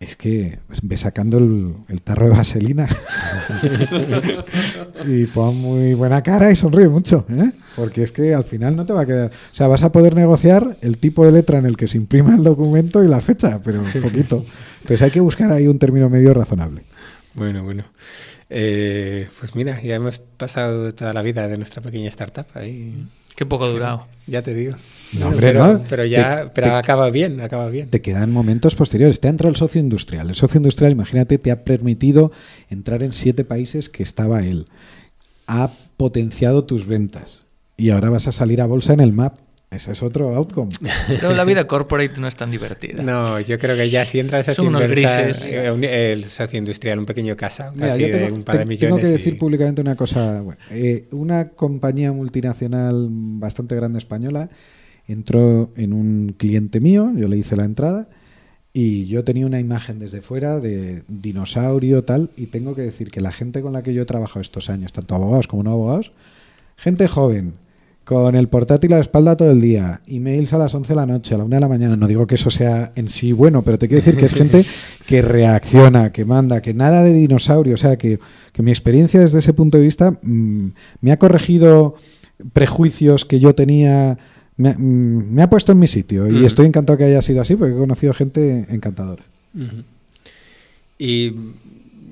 Es que ves sacando el, tarro de vaselina y pon muy buena cara y sonríe mucho, ¿eh? porque es que al final no te va a quedar. O sea, vas a poder negociar el tipo de letra en el que se imprima el documento y la fecha, pero un poquito. Entonces hay que buscar ahí un término medio razonable. Bueno, bueno. Eh, pues mira, ya hemos pasado toda la vida de nuestra pequeña startup ahí. Qué poco durado. Ya te digo. No, hombre, pero, no. Pero ya, pero acaba bien, acaba bien. Te quedan momentos posteriores. Te ha entrado el socio industrial. El socio industrial, imagínate, te ha permitido entrar en siete países que estaba él. Ha potenciado tus ventas. Y ahora vas a salir a bolsa en el MAP ese es otro outcome. Pero la vida corporate no es tan divertida. No, yo creo que ya si entras a Son eh, el socio industrial, un pequeño casa, de un par de millones. Tengo que decir públicamente una cosa. Eh, una compañía multinacional bastante grande española entró en un cliente mío, yo le hice la entrada y yo tenía una imagen desde fuera de dinosaurio tal y tengo que decir que la gente con la que yo he trabajado estos años, tanto abogados como no abogados, gente joven, con el portátil a la espalda todo el día, emails a las 11 de la noche, a la 1 de la mañana. No digo que eso sea en sí bueno, pero te quiero decir que es gente que reacciona, que manda, que nada de dinosaurio. O sea, que, mi experiencia desde ese punto de vista mm, me ha corregido prejuicios que yo tenía me, ha- me ha puesto en mi sitio y estoy encantado que haya sido así porque he conocido gente encantadora. Y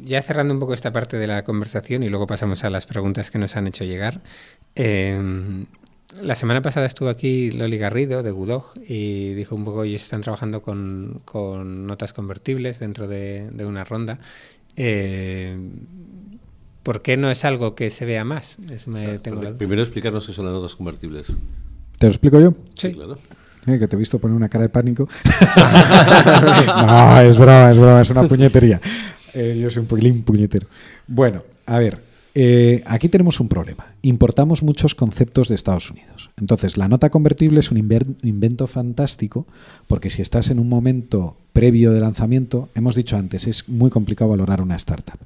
ya cerrando un poco esta parte de la conversación y luego pasamos a las preguntas que nos han hecho llegar. eh, la semana pasada estuvo aquí Loli Garrido de Gudog y dijo un poco, ellos están trabajando con, con notas convertibles dentro de, de una ronda. Eh, ¿Por qué no es algo que se vea más? Eso me tengo la duda. Primero explicarnos qué son las notas convertibles. ¿Te lo explico yo? Sí. claro. Eh, que te he visto poner una cara de pánico. no, es broma, es broma, es una puñetería. Eh, yo soy un poquilín puñetero. Bueno, a ver, eh, aquí tenemos un problema. Importamos muchos conceptos de Estados Unidos. Entonces, la nota convertible es un invento fantástico porque si estás en un momento previo de lanzamiento, hemos dicho antes, es muy complicado valorar una startup.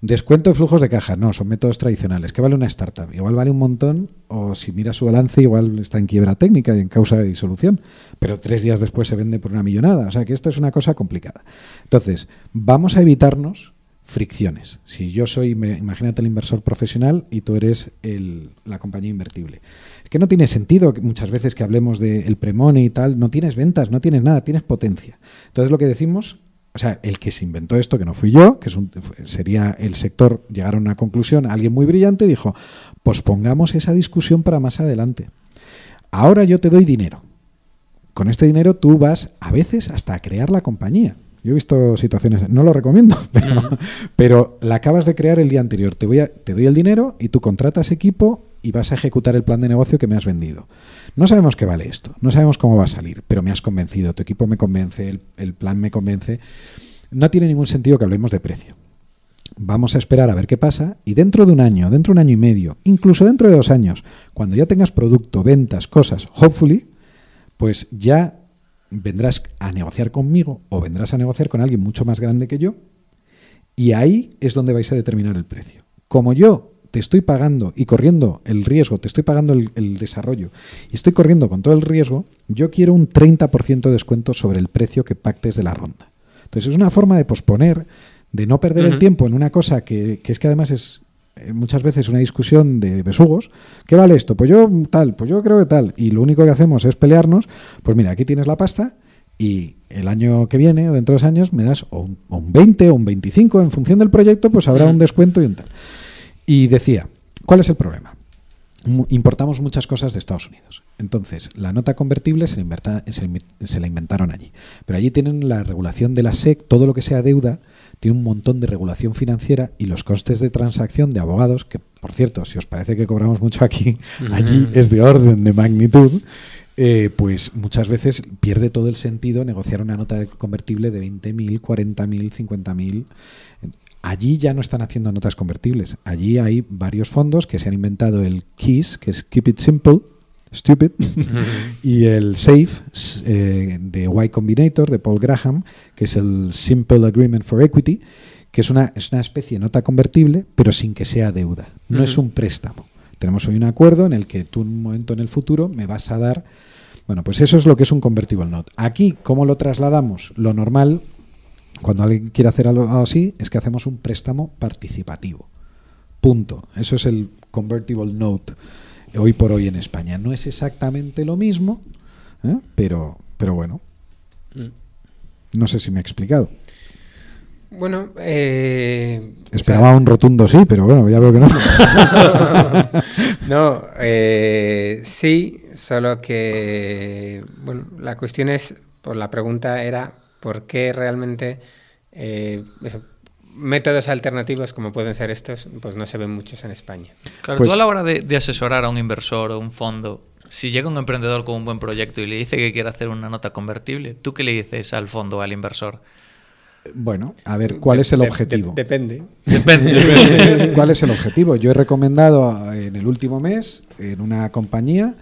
Descuento de flujos de caja, no, son métodos tradicionales. ¿Qué vale una startup? Igual vale un montón, o si miras su balance, igual está en quiebra técnica y en causa de disolución, pero tres días después se vende por una millonada. O sea que esto es una cosa complicada. Entonces, vamos a evitarnos fricciones. Si yo soy, imagínate el inversor profesional y tú eres el- la compañía invertible. Es que no tiene sentido muchas veces que hablemos del premone y tal, no tienes ventas, no tienes nada, tienes potencia. Entonces lo que decimos, o sea, el que se inventó esto, que no fui yo, que es un- sería el sector, llegaron a una conclusión, alguien muy brillante dijo, pospongamos esa discusión para más adelante. Ahora yo te doy dinero. Con este dinero tú vas a veces hasta a crear la compañía. Yo he visto situaciones, no lo recomiendo, pero, pero la acabas de crear el día anterior. Te, voy a, te doy el dinero y tú contratas equipo y vas a ejecutar el plan de negocio que me has vendido. No sabemos qué vale esto, no sabemos cómo va a salir, pero me has convencido, tu equipo me convence, el, el plan me convence. No tiene ningún sentido que hablemos de precio. Vamos a esperar a ver qué pasa y dentro de un año, dentro de un año y medio, incluso dentro de dos años, cuando ya tengas producto, ventas, cosas, hopefully, pues ya vendrás a negociar conmigo o vendrás a negociar con alguien mucho más grande que yo y ahí es donde vais a determinar el precio. Como yo te estoy pagando y corriendo el riesgo, te estoy pagando el, el desarrollo y estoy corriendo con todo el riesgo, yo quiero un 30% de descuento sobre el precio que pactes de la ronda. Entonces es una forma de posponer, de no perder el tiempo en una cosa que, que es que además es eh, muchas veces una discusión de besugos. ¿Qué vale esto? Pues yo tal, pues yo creo que tal. Y lo único que hacemos es pelearnos. Pues mira, aquí tienes la pasta y el año que viene o dentro de dos años me das o un, o un 20 o un 25 en función del proyecto, pues habrá un descuento y un tal. Y decía, ¿cuál es el problema? Importamos muchas cosas de Estados Unidos. Entonces, la nota convertible se la, se la inventaron allí. Pero allí tienen la regulación de la SEC, todo lo que sea deuda, tiene un montón de regulación financiera y los costes de transacción de abogados, que por cierto, si os parece que cobramos mucho aquí, allí es de orden de magnitud, eh, pues muchas veces pierde todo el sentido negociar una nota de convertible de 20.000, 40.000, 50.000. Allí ya no están haciendo notas convertibles. Allí hay varios fondos que se han inventado el KISS, que es Keep It Simple, Stupid, y el SAFE eh, de Y Combinator, de Paul Graham, que es el Simple Agreement for Equity, que es una, es una especie de nota convertible, pero sin que sea deuda. No es un préstamo. Tenemos hoy un acuerdo en el que tú en un momento en el futuro me vas a dar... Bueno, pues eso es lo que es un convertible note. Aquí, ¿cómo lo trasladamos? Lo normal, cuando alguien quiere hacer algo así, es que hacemos un préstamo participativo. Punto. Eso es el convertible note hoy por hoy en España. No es exactamente lo mismo, ¿eh? pero, pero bueno, Mm. no sé si me he explicado. Bueno, eh, o sea, Esperaba un rotundo sí, pero bueno, ya veo que no. no, eh, sí, solo que, bueno, la cuestión es, pues la pregunta era, ¿por qué realmente eh, eso, métodos alternativos como pueden ser estos, pues no se ven muchos en España? Claro, Pues- tú a la hora de, de asesorar a un inversor o un fondo, si llega un emprendedor con un buen proyecto y le dice que quiere hacer una nota convertible, ¿tú qué le dices al fondo o al inversor? Bueno, a ver, ¿cuál De- es el de- objetivo? de- depende. Depende. ¿Cuál es el objetivo? Yo he recomendado eh, en el último mes en una compañía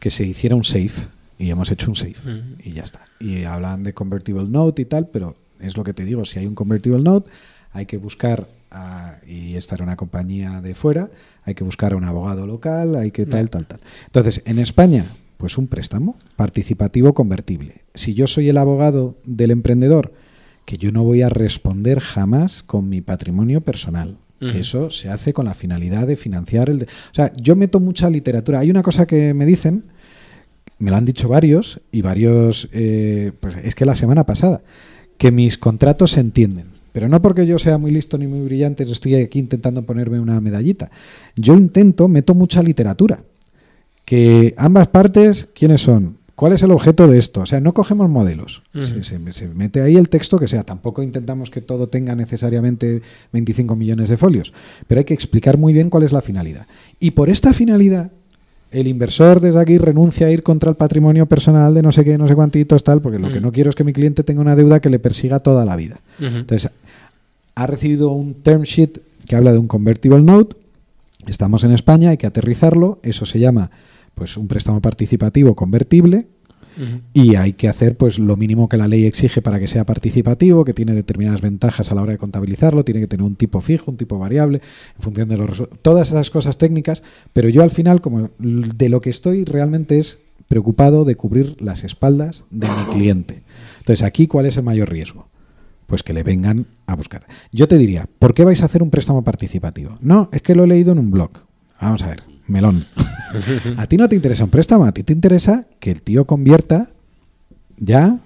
que se hiciera un safe y hemos hecho un safe Ujú. y ya está. Y hablan de convertible note y tal, pero es lo que te digo, si hay un convertible note hay que buscar a- y esta era una compañía de fuera, hay que buscar a un abogado local, hay que tal, tal, tal. Entonces, en España, pues un préstamo participativo convertible. Si yo soy el abogado del emprendedor, que yo no voy a responder jamás con mi patrimonio personal. que eso se hace con la finalidad de financiar el... o sea, yo meto mucha literatura. Hay una cosa que me dicen, me lo han dicho varios, y varios, eh, pues es que la semana pasada, que mis contratos se entienden. Pero no porque yo sea muy listo ni muy brillante, estoy aquí intentando ponerme una medallita. Yo intento, meto mucha literatura. Que ambas partes, ¿quiénes son? ¿Cuál es el objeto de esto? O sea, no cogemos modelos. se, mete ahí el texto que sea. Tampoco intentamos que todo tenga necesariamente 25 millones de folios. Pero hay que explicar muy bien cuál es la finalidad. Y por esta finalidad, el inversor desde aquí renuncia a ir contra el patrimonio personal de no sé qué, no sé cuántitos, tal, porque lo que no quiero es que mi cliente tenga una deuda que le persiga toda la vida. Entonces, ha recibido un term sheet que habla de un convertible note. Estamos en España, hay que aterrizarlo. Eso se llama pues un préstamo participativo convertible y hay que hacer pues lo mínimo que la ley exige para que sea participativo, que tiene determinadas ventajas a la hora de contabilizarlo, tiene que tener un tipo fijo, un tipo variable, en función de los todas esas cosas técnicas, pero yo al final como de lo que estoy realmente es preocupado de cubrir las espaldas de mi cliente. Entonces, aquí cuál es el mayor riesgo? Pues que le vengan a buscar. Yo te diría, ¿por qué vais a hacer un préstamo participativo? No, es que lo he leído en un blog. Vamos a ver, melón. a ti no te interesa un préstamo, a ti te interesa que el tío convierta ya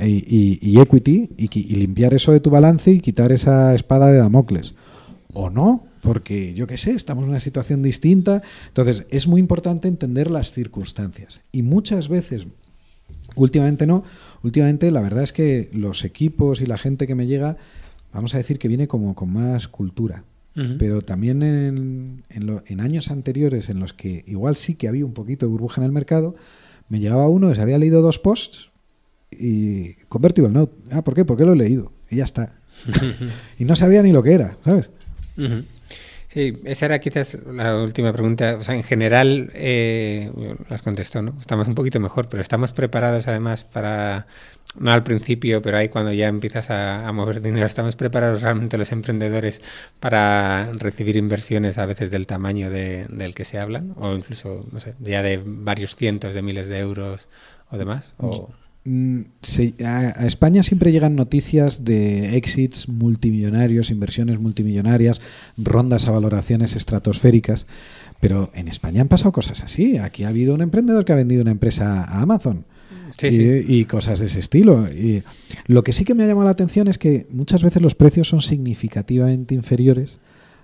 y, equity y, limpiar eso de tu balance y quitar esa espada de Damocles. O no, porque yo qué sé, estamos en una situación distinta. Entonces, es muy importante entender las circunstancias. Y muchas veces, últimamente no, últimamente la verdad es que los equipos y la gente que me llega, vamos a decir que viene como con más cultura. Pero también en, en, años anteriores en los que igual sí que había un poquito de burbuja en el mercado, me llegaba uno que se había leído dos posts y Convertible Note. Ah, ¿por qué? Porque lo he leído. Y ya está. y no sabía ni lo que era, ¿sabes? Sí, esa era quizás la última pregunta. O sea, en general, eh, las contestó, ¿no? Estamos un poquito mejor, pero estamos preparados además para no al principio, pero ahí cuando ya empiezas a, mover dinero, estamos preparados realmente los emprendedores para recibir inversiones a veces del tamaño de, del que se hablan, o incluso, no sé, ya de varios cientos de miles de euros o demás. O... Mm, a, España siempre llegan noticias de exits multimillonarios, inversiones multimillonarias, rondas a valoraciones estratosféricas, pero en España han pasado cosas así. Aquí ha habido un emprendedor que ha vendido una empresa a Amazon y, cosas de ese estilo. Y lo que sí que me ha llamado la atención es que muchas veces los precios son significativamente inferiores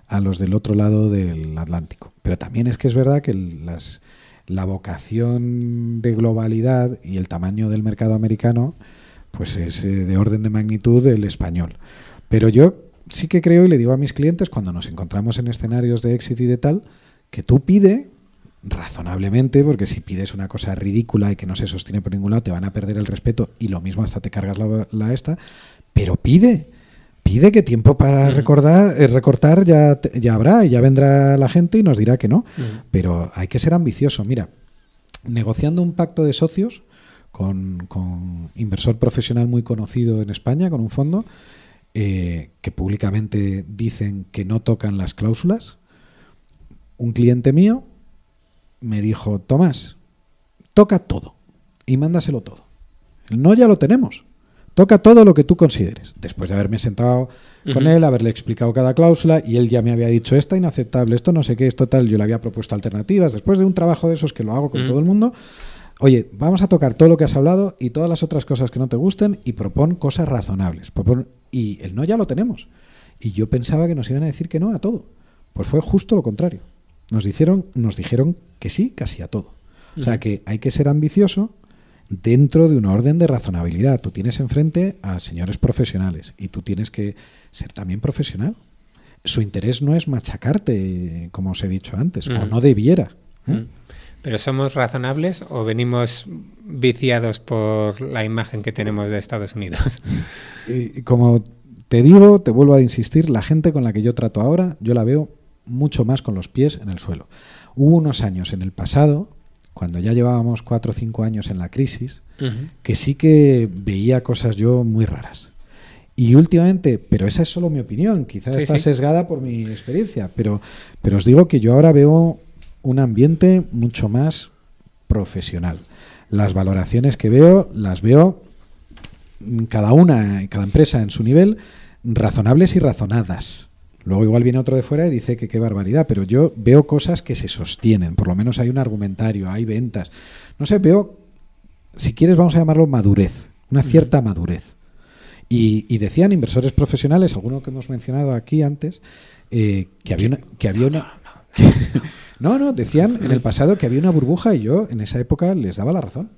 a los del otro lado del Atlántico. Pero también es que es verdad que las, la vocación de globalidad y el tamaño del mercado americano pues es eh, de orden de magnitud el español. Pero yo sí que creo y le digo a mis clientes cuando nos encontramos en escenarios de éxito y de tal, que tú pide razonablemente, porque si pides una cosa ridícula y que no se sostiene por ningún lado, te van a perder el respeto y lo mismo hasta te cargas la, esta, pero pide, pide que tiempo para recordar, eh, recortar ya, ya habrá y ya vendrá la gente y nos dirá que no, pero hay que ser ambicioso. Mira, negociando un pacto de socios con, con inversor profesional muy conocido en España, con un fondo, eh, que públicamente dicen que no tocan las cláusulas, un cliente mío me dijo, Tomás, toca todo y mándaselo todo. El no ya lo tenemos. Toca todo lo que tú consideres. Después de haberme sentado con él, haberle explicado cada cláusula y él ya me había dicho, esta inaceptable, esto no sé qué, esto tal, yo le había propuesto alternativas. Después de un trabajo de esos que lo hago con todo el mundo, oye, vamos a tocar todo lo que has hablado y todas las otras cosas que no te gusten y propon cosas razonables. y el no ya lo tenemos. Y yo pensaba que nos iban a decir que no a todo. Pues fue justo lo contrario. Nos dijeron, nos dijeron que sí, casi a todo. O sea que hay que ser ambicioso dentro de una orden de razonabilidad. Tú tienes enfrente a señores profesionales y tú tienes que ser también profesional. Su interés no es machacarte, como os he dicho antes, o no debiera. ¿eh? ¿Pero somos razonables o venimos viciados por la imagen que tenemos de Estados Unidos? Y como te digo, te vuelvo a insistir, la gente con la que yo trato ahora, yo la veo mucho más con los pies en el suelo. Hubo unos años en el pasado, cuando ya llevábamos cuatro o cinco años en la crisis, que sí que veía cosas yo muy raras. Y últimamente, pero esa es solo mi opinión, quizás está sesgada por mi experiencia, pero, pero os digo que yo ahora veo un ambiente mucho más profesional. Las valoraciones que veo, las veo cada una, cada empresa en su nivel, razonables y razonadas Luego igual viene otro de fuera y dice que qué barbaridad, pero yo veo cosas que se sostienen, por lo menos hay un argumentario, hay ventas. No sé, veo, si quieres vamos a llamarlo madurez, una cierta madurez. Y, y decían inversores profesionales, alguno que hemos mencionado aquí antes, eh, que había una... Que había una no, no, decían en el pasado que había una burbuja y yo en esa época les daba la razón.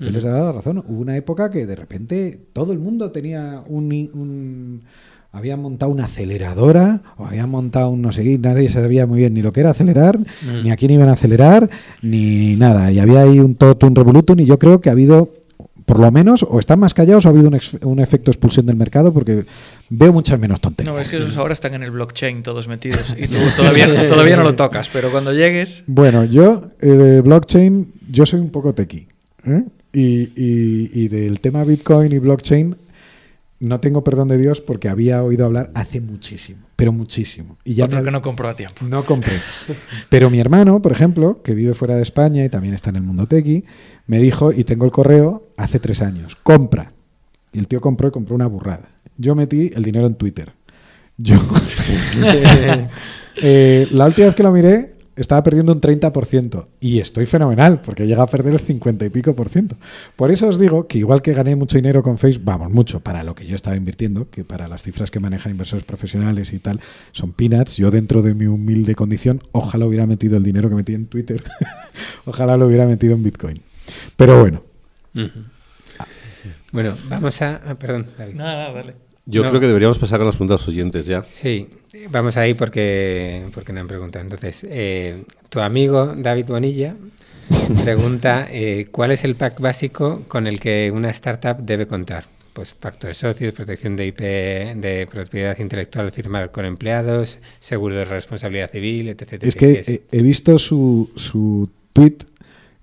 Yo les daba la razón. Hubo una época que de repente todo el mundo tenía un, un habían montado una aceleradora o habían montado un no sé qué, nadie sabía muy bien ni lo que era acelerar, ni a quién iban a acelerar, ni nada. Y había ahí un totum revolutum y yo creo que ha habido, por lo menos, o están más callados o ha habido un, ex- un efecto expulsión del mercado porque veo muchas menos tonterías. No, es que esos ahora están en el blockchain todos metidos. Y tú todavía, todavía no lo tocas, pero cuando llegues. Bueno, yo eh, de blockchain, yo soy un poco tequi. ¿eh? Y, y- y del tema Bitcoin y blockchain no tengo perdón de Dios porque había oído hablar hace muchísimo, pero muchísimo. Y ya Otro me- que no compró a tiempo. No compré. Pero mi hermano, por ejemplo, que vive fuera de España y también está en el mundo tequi, me dijo, y tengo el correo, hace tres años, compra. Y el tío compró y compró una burrada. Yo metí el dinero en Twitter. Yo. Eh, la última vez que lo miré, estaba perdiendo un 30%. Y estoy fenomenal, porque llega a perder el 50 y pico por ciento. Por eso os digo que igual que gané mucho dinero con Facebook, vamos, mucho para lo que yo estaba invirtiendo, que para las cifras que manejan inversores profesionales y tal, son peanuts. Yo dentro de mi humilde condición, ojalá hubiera metido el dinero que metí en Twitter, ojalá lo hubiera metido en Bitcoin. Pero bueno, Bueno, vamos a... ah, perdón, David. Yo No. creo que deberíamos pasar con las preguntas a los oyentes ya. Sí, vamos ahí porque, porque no han preguntado. Entonces, eh, tu amigo David Bonilla pregunta eh, ¿cuál es el pack básico con el que una startup debe contar? Pues pacto de socios, protección de IP, de propiedad intelectual, firmar con empleados, seguro de responsabilidad civil, etc. etc. es que he, visto su, su tweet.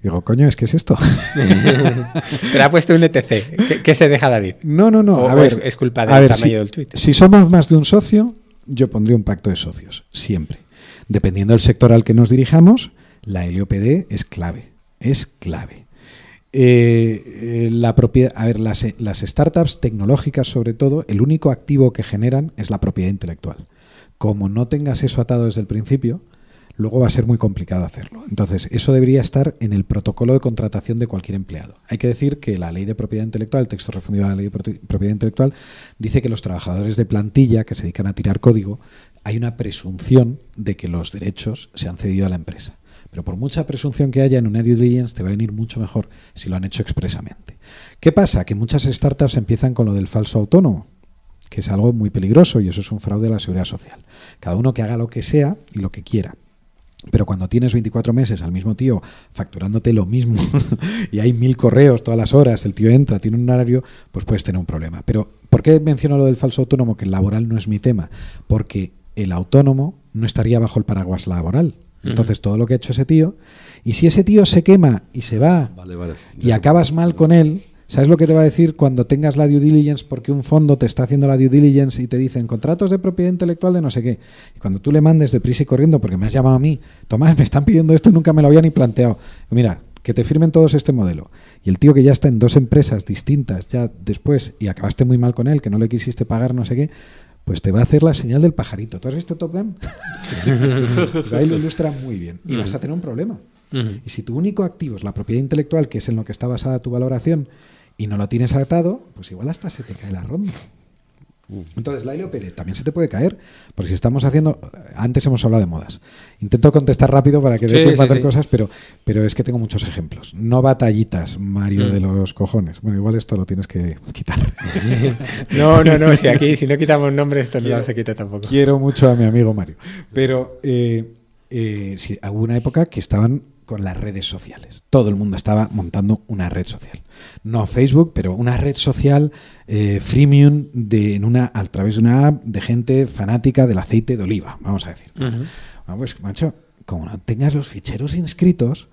Digo, coño, es que es esto. Pero ha puesto un ETC. ¿Qué, se deja David? No, no, no. O- a ver, es- es culpa del tamaño si, del tuit. Si somos más de un socio, yo pondría un pacto de socios, siempre. Dependiendo del sector al que nos dirijamos, la LOPD es clave. Es clave. Eh, eh, la propiedad, a ver, las, las startups tecnológicas, sobre todo, el único activo que generan es la propiedad intelectual. Como no tengas eso atado desde el principio, luego va a ser muy complicado hacerlo. Entonces, eso debería estar en el protocolo de contratación de cualquier empleado. Hay que decir que la ley de propiedad intelectual, el texto refundido de la ley de propiedad intelectual, dice que los trabajadores de plantilla que se dedican a tirar código, hay una presunción de que los derechos se han cedido a la empresa. Pero por mucha presunción que haya en una due diligence, te va a venir mucho mejor si lo han hecho expresamente. ¿Qué pasa? Que muchas startups empiezan con lo del falso autónomo que es algo muy peligroso y eso es un fraude a la seguridad social. Cada uno que haga lo que sea y lo que quiera. Pero cuando tienes 24 meses al mismo tío facturándote lo mismo y hay mil correos todas las horas, el tío entra, tiene un horario, pues puedes tener un problema. Pero ¿por qué menciono lo del falso autónomo? Que el laboral no es mi tema. Porque el autónomo no estaría bajo el paraguas laboral. Entonces todo lo que ha hecho ese tío, y si ese tío se quema y se va Vale, vale. y acabas mal con él, ¿sabes lo que te va a decir cuando tengas la due diligence porque un fondo te está haciendo la due diligence y te dicen contratos de propiedad intelectual de no sé qué? Y cuando tú le mandes deprisa y corriendo porque me has llamado a mí, Tomás, me están pidiendo esto y nunca me lo había ni planteado. Mira, que te firmen todos este modelo. Y el tío que ya está en dos empresas distintas ya después y acabaste muy mal con él, que no le quisiste pagar no sé qué, pues te va a hacer la señal del pajarito. ¿Tú has visto Top Gun? Pues ahí lo ilustra muy bien. Y vas a tener un problema. Y si tu único activo es la propiedad intelectual, que es en lo que está basada tu valoración, y no lo tienes atado, pues igual hasta se te cae la ronda. Entonces, la LOPD también se te puede caer, porque si estamos haciendo. Antes hemos hablado de modas. Intento contestar rápido para que Sí, dé tiempo a sí, hacer sí. cosas, pero, pero es que tengo muchos ejemplos. No batallitas, Mario Mm. de los cojones. Bueno, igual esto lo tienes que quitar. No, no, no, si aquí, si no quitamos nombres, esto no se quita tampoco. Quiero mucho a mi amigo Mario. Pero eh, eh, sí, hubo una época que estaban con las redes sociales. Todo el mundo estaba montando una red social. No Facebook, pero una red social eh, freemium de, en una, a través de una app de gente fanática del aceite de oliva, vamos a decir. Bueno, pues, macho, como no tengas los ficheros inscritos,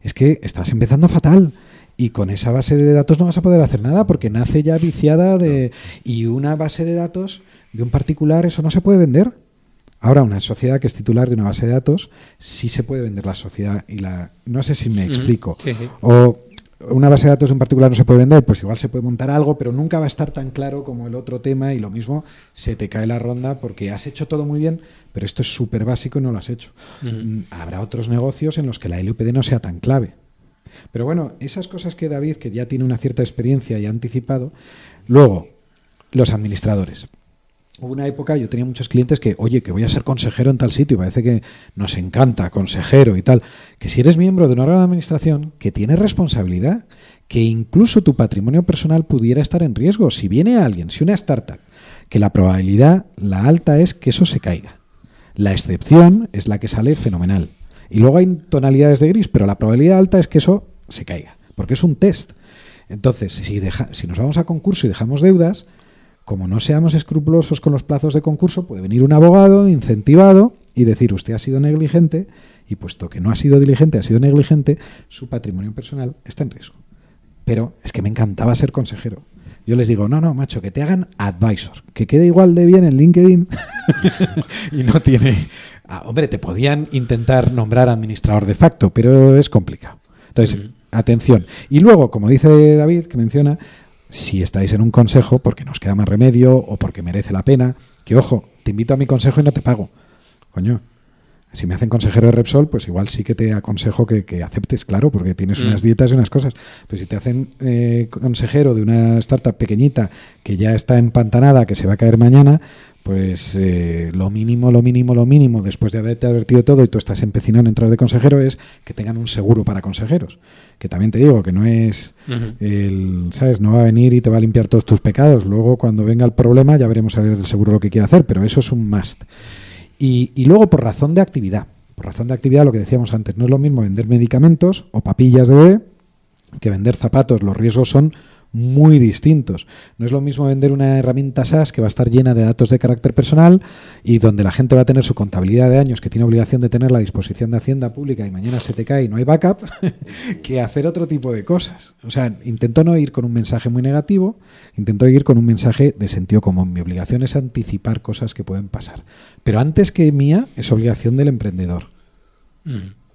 es que estás empezando fatal. Y con esa base de datos no vas a poder hacer nada porque nace ya viciada de... Y una base de datos de un particular, eso no se puede vender. Ahora, una sociedad que es titular de una base de datos, sí se puede vender la sociedad y la... No sé si me explico. Sí, sí. O una base de datos en particular no se puede vender, pues igual se puede montar algo, pero nunca va a estar tan claro como el otro tema y lo mismo se te cae la ronda porque has hecho todo muy bien, pero esto es súper básico y no lo has hecho. Mm, Habrá otros negocios en los que la LUPD no sea tan clave. Pero bueno, esas cosas que David, que ya tiene una cierta experiencia y ha anticipado, luego, los administradores. Hubo una época, yo tenía muchos clientes que, oye, que voy a ser consejero en tal sitio, y parece que nos encanta, consejero y tal. Que si eres miembro de una órgano de administración, que tienes responsabilidad, que incluso tu patrimonio personal pudiera estar en riesgo. Si viene alguien, si una startup, que la probabilidad, la alta es que eso se caiga. La excepción es la que sale fenomenal. Y luego hay tonalidades de gris, pero la probabilidad alta es que eso se caiga, porque es un test. Entonces, si nos vamos a concurso y dejamos deudas, como no seamos escrupulosos con los plazos de concurso, puede venir un abogado incentivado y decir usted ha sido negligente y puesto que no ha sido diligente, ha sido negligente, su patrimonio personal está en riesgo. Pero es que me encantaba ser consejero. Yo les digo, no, no, macho, que te hagan advisor, que quede igual de bien en LinkedIn y no tiene... Ah, hombre, te podían intentar nombrar administrador de facto, pero es complicado. Entonces, atención. Y luego, como dice David, que menciona, si estáis en un consejo porque nos queda más remedio o porque merece la pena, que ojo, te invito a mi consejo y no te pago. Coño, si me hacen consejero de Repsol, pues igual sí que te aconsejo que, aceptes, claro, porque tienes unas mm. dietas y unas cosas. Pero si te hacen eh, consejero de una startup pequeñita que ya está empantanada, que se va a caer mañana, pues eh, lo mínimo, lo mínimo, lo mínimo, después de haberte advertido todo y tú estás empecinado en entrar de consejero, es que tengan un seguro para consejeros. Que también te digo que no es el, ¿sabes? No va a venir y te va a limpiar todos tus pecados. Luego, cuando venga el problema, ya veremos a ver el seguro lo que quiere hacer, pero eso es un must. Y, y luego, por razón de actividad. Por razón de actividad, lo que decíamos antes, no es lo mismo vender medicamentos o papillas de bebé que vender zapatos. Los riesgos son muy distintos. No es lo mismo vender una herramienta SaaS que va a estar llena de datos de carácter personal y donde la gente va a tener su contabilidad de años que tiene obligación de tener la disposición de Hacienda Pública y mañana se te cae y no hay backup, que hacer otro tipo de cosas. O sea, intento no ir con un mensaje muy negativo, intento ir con un mensaje de sentido común. Mi obligación es anticipar cosas que pueden pasar. Pero antes que mía, es obligación del emprendedor. Mm.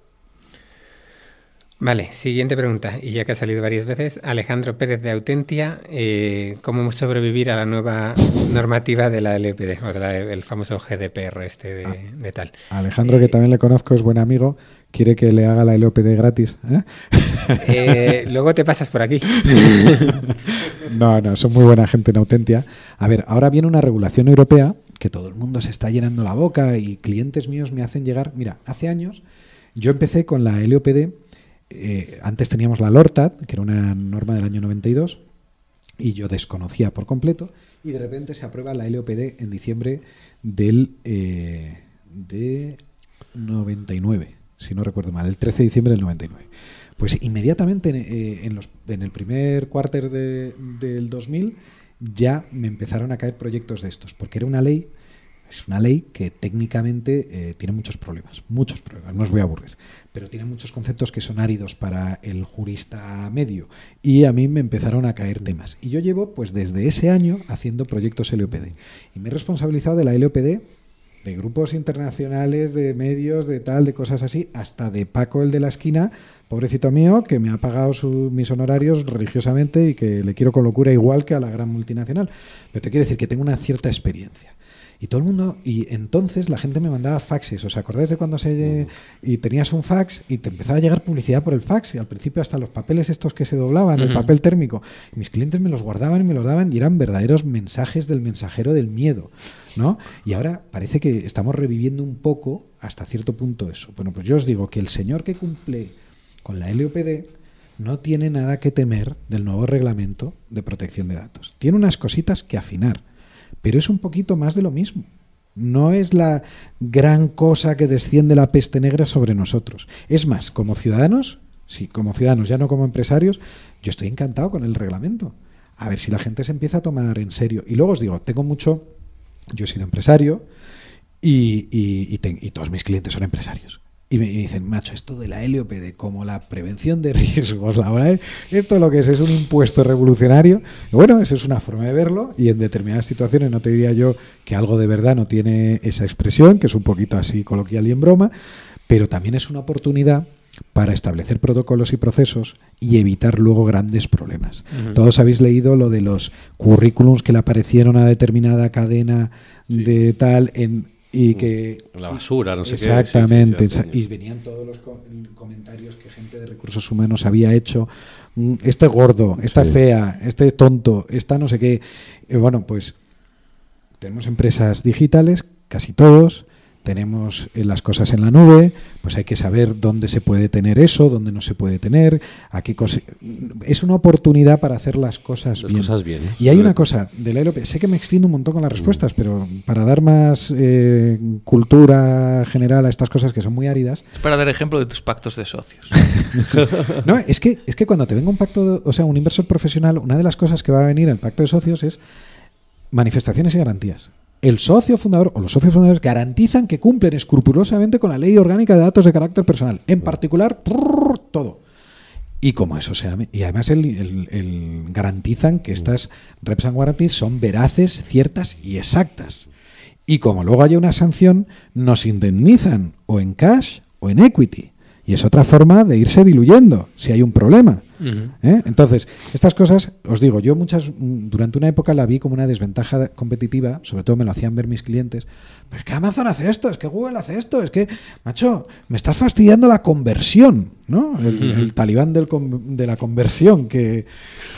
Vale, siguiente pregunta, y ya que ha salido varias veces, Alejandro Pérez de Autentia, eh, ¿cómo sobrevivir a la nueva normativa de la LPD, o del famoso GDPR este de, ah, tal? Alejandro, que eh, también le conozco, es buen amigo, quiere que le haga la LPD gratis. ¿eh? luego te pasas por aquí. no, no, son muy buena gente en Autentia. A ver, ahora viene una regulación europea que todo el mundo se está llenando la boca y clientes míos me hacen llegar, mira, hace años yo empecé con la LOPD eh, antes teníamos la LORTAD, que era una norma del año 92, y yo desconocía por completo, y de repente se aprueba la LOPD en diciembre del eh, de 99, si no recuerdo mal, el 13 de diciembre del 99. Pues inmediatamente eh, en, los, en, el primer cuarter de, del 2000 ya me empezaron a caer proyectos de estos, porque era una ley, es una ley que técnicamente tiene muchos problemas, muchos problemas, no os voy a aburrir pero tiene muchos conceptos que son áridos para el jurista medio. Y a mí me empezaron a caer temas. Y yo llevo, pues desde ese año, haciendo proyectos LOPD. Y me he responsabilizado de la LOPD, de grupos internacionales, de medios, de tal, de cosas así, hasta de Paco, el de la esquina, pobrecito mío, que me ha pagado mis honorarios religiosamente y que le quiero con locura igual que a la gran multinacional. Pero te quiero decir que tengo una cierta experiencia. Y todo el mundo, y entonces la gente me mandaba faxes. ¿Os acordáis de cuando se y tenías un fax y te empezaba a llegar publicidad por el fax? Y al principio hasta los papeles estos que se doblaban, el papel térmico. Y mis clientes me los guardaban y me los daban y eran verdaderos mensajes del mensajero del miedo. ¿no? Y ahora parece que estamos reviviendo un poco hasta cierto punto eso. Bueno, pues yo os digo que el señor que cumple con la LOPD no tiene nada que temer del nuevo reglamento de protección de datos. Tiene unas cositas que afinar pero es un poquito más de lo mismo. No es la gran cosa que desciende la peste negra sobre nosotros. Es más, como ciudadanos, sí, como ciudadanos, ya no como empresarios, yo estoy encantado con el reglamento. A ver si la gente se empieza a tomar en serio. Y luego os digo, tengo mucho, yo he sido empresario y, y todos mis clientes son empresarios y me dicen, macho, esto de la LOPD como la prevención de riesgos laborales, esto lo que es es un impuesto revolucionario. bueno, eso es una forma de verlo y en determinadas situaciones no te diría yo que algo de verdad no tiene esa expresión, que es un poquito así coloquial y en broma, pero también es una oportunidad para establecer protocolos y procesos y evitar luego grandes problemas. Todos habéis leído lo de los currículums que le aparecieron a determinada cadena de tal en y que la basura, no sé exactamente, y venían todos los comentarios que gente de recursos humanos había hecho. Mm, este gordo, esta fea, este tonto, esta no sé qué. bueno, pues tenemos empresas digitales, casi todos, tenemos eh, las cosas en la nube, pues hay que saber dónde se puede tener eso, dónde no se puede tener, aquí es una oportunidad para hacer las cosas bien. Y hay una cosa de la sé que me extiendo un montón con las respuestas, pero para dar más eh, cultura general a estas cosas que son muy áridas. Es para dar ejemplo de tus pactos de socios. no, es que es que cuando te venga un pacto, o sea, un inversor profesional, una de las cosas que va a venir en el pacto de socios es manifestaciones y garantías el socio fundador o los socios fundadores garantizan que cumplen escrupulosamente con la ley orgánica de datos de carácter personal, en particular todo. Y como eso sea, y además el, garantizan que estas reps and guarantees son veraces, ciertas y exactas. Y como luego haya una sanción, nos indemnizan o en cash o en equity. Y es otra forma de irse diluyendo si hay un problema. ¿eh? Entonces, estas cosas, os digo, yo muchas, mm, durante una época la vi como una desventaja competitiva, sobre todo me lo hacían ver mis clientes. Pero es que Amazon hace esto, es que Google hace esto, es que, macho, me estás fastidiando la conversión, ¿no? El, talibán del, de la conversión que,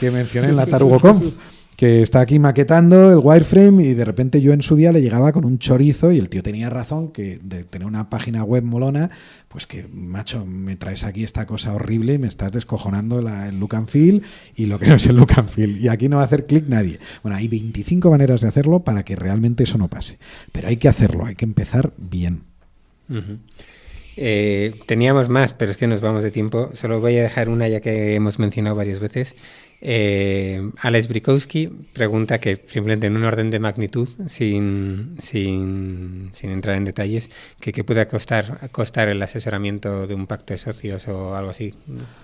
que mencioné en la TarugoConf está aquí maquetando el wireframe y de repente yo en su día le llegaba con un chorizo y el tío tenía razón que de tener una página web molona, pues que, macho, me traes aquí esta cosa horrible y me estás descojonando el look and feel y lo que no es el look and feel. Y aquí no va a hacer clic nadie. Bueno, hay 25 maneras de hacerlo para que realmente eso no pase. Pero hay que hacerlo, hay que empezar bien. Eh, teníamos más, pero es que nos vamos de tiempo. Solo voy a dejar una ya que hemos mencionado varias veces. Eh, Alex Brikowski pregunta que simplemente en un orden de magnitud, sin, sin, entrar en detalles, que qué puede costar, costar el asesoramiento de un pacto de socios o algo así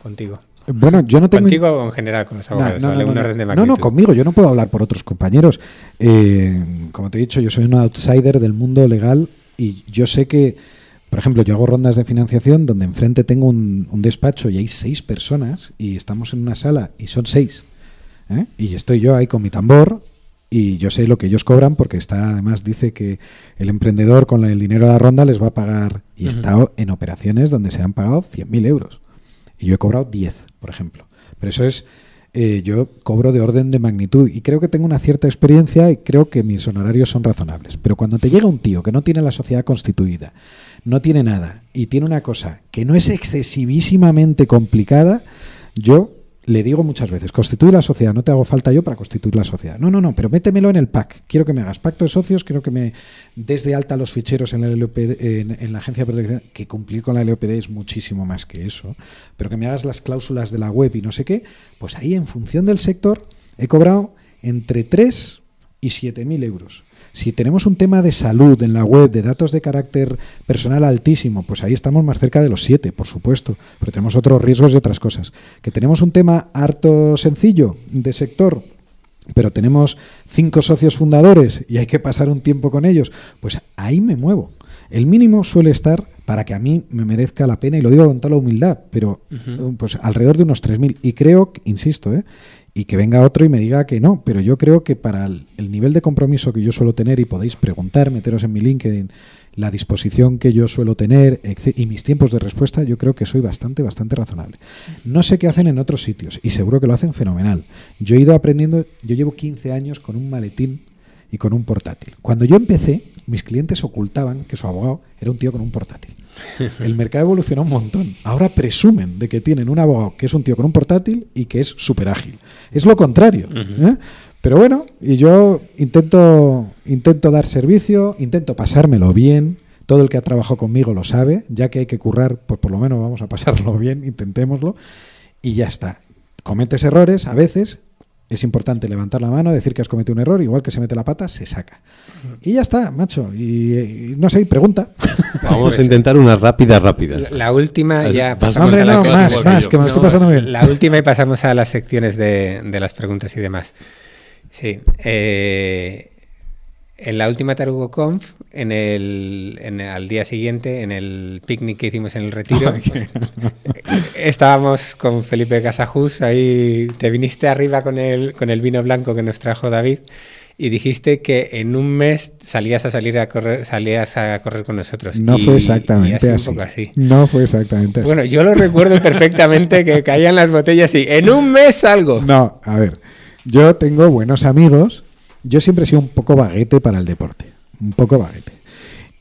contigo. Bueno, yo no tengo. ¿Contigo o en general con los abogados? No, no, no, no, conmigo. Yo no puedo hablar por otros compañeros. Eh, como te he dicho, yo soy un outsider del mundo legal y yo sé que por ejemplo, yo hago rondas de financiación donde enfrente tengo un, despacho y hay seis personas y estamos en una sala y son seis. ¿eh? Y estoy yo ahí con mi tambor y yo sé lo que ellos cobran porque está además dice que el emprendedor con el dinero de la ronda les va a pagar y he estado en operaciones donde se han pagado 100.000 euros y yo he cobrado 10, por ejemplo. Pero eso es, eh, yo cobro de orden de magnitud y creo que tengo una cierta experiencia y creo que mis honorarios son razonables. Pero cuando te llega un tío que no tiene la sociedad constituida, no tiene nada y tiene una cosa que no es excesivísimamente complicada, yo le digo muchas veces, constituye la sociedad, no te hago falta yo para constituir la sociedad. No, no, no, pero métemelo en el PAC. Quiero que me hagas pacto de socios, quiero que me des de alta los ficheros en, el en, la agencia de protección, que cumplir con la LOPD es muchísimo más que eso, pero que me hagas las cláusulas de la web y no sé qué, pues ahí en función del sector he cobrado entre 3 y 7 mil euros. Si tenemos un tema de salud en la web, de datos de carácter personal altísimo, pues ahí estamos más cerca de los siete, por supuesto, pero tenemos otros riesgos y otras cosas. Que tenemos un tema harto sencillo de sector, pero tenemos cinco socios fundadores y hay que pasar un tiempo con ellos, pues ahí me muevo. El mínimo suele estar para que a mí me merezca la pena, y lo digo con toda la humildad, pero pues alrededor de unos 3.000. Y creo, insisto, ¿eh? Y que venga otro y me diga que no, pero yo creo que para el, nivel de compromiso que yo suelo tener, y podéis preguntar, meteros en mi LinkedIn, la disposición que yo suelo tener y mis tiempos de respuesta, yo creo que soy bastante, bastante razonable. No sé qué hacen en otros sitios y seguro que lo hacen fenomenal. Yo he ido aprendiendo, yo llevo 15 años con un maletín y con un portátil. Cuando yo empecé, mis clientes ocultaban que su abogado era un tío con un portátil. El mercado evolucionó un montón. Ahora presumen de que tienen un abogado que es un tío con un portátil y que es súper ágil. Es lo contrario. ¿eh? Pero bueno, y yo intento, intento dar servicio, intento pasármelo bien. Todo el que ha trabajado conmigo lo sabe. Ya que hay que currar, pues por lo menos vamos a pasarlo bien, intentémoslo. Y ya está. Cometes errores a veces, es importante levantar la mano, decir que has cometido un error, igual que se mete la pata, se saca. Y ya está, macho. Y, no sé, pregunta. Vamos a intentar una rápida, rápida. La, última ya pasamos a la más, más, que me estoy pasando bien. La última y pasamos a las secciones de, las preguntas y demás. Sí. Eh, En la última TarugoConf, en el, en, al día siguiente, en el picnic que hicimos en el retiro, estábamos con Felipe Casajus, ahí te viniste arriba con el, con el vino blanco que nos trajo David y dijiste que en un mes salías a salir a correr, salías a correr con nosotros. No fue exactamente así. No fue exactamente así. Bueno, yo lo recuerdo perfectamente que caían las botellas y en un mes salgo. No, a ver, yo tengo buenos amigos. Yo siempre he sido un poco baguete para el deporte, un poco baguete.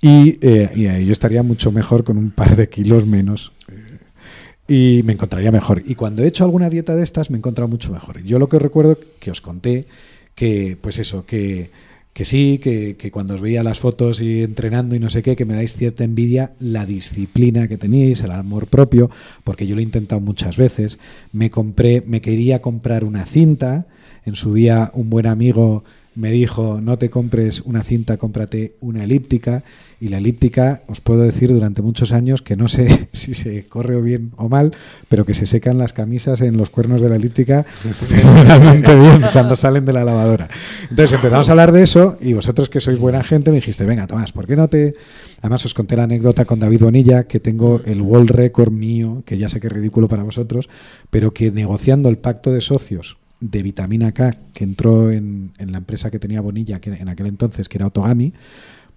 Y, eh, yo estaría mucho mejor con un par de kilos menos eh, y me encontraría mejor. Y cuando he hecho alguna dieta de estas me he encontrado mucho mejor. Yo lo que recuerdo que os conté que, pues eso, que, que sí, que, que, cuando os veía las fotos y entrenando y no sé qué, que me dais cierta envidia la disciplina que teníais, el amor propio, porque yo lo he intentado muchas veces. Me compré, me quería comprar una cinta. En su día, un buen amigo me dijo, no te compres una cinta, cómprate una elíptica. Y la elíptica, os puedo decir durante muchos años que no sé si se corre bien o mal, pero que se secan las camisas en los cuernos de la elíptica fenomenalmente bien cuando salen de la lavadora. Entonces empezamos a hablar de eso y vosotros que sois buena gente me dijiste, venga Tomás, ¿por qué no te...? Además os conté la anécdota con David Bonilla, que tengo el world record mío, que ya sé que es ridículo para vosotros, pero que negociando el pacto de socios de vitamina K que entró en, en la empresa que tenía Bonilla que en aquel entonces, que era Otogami,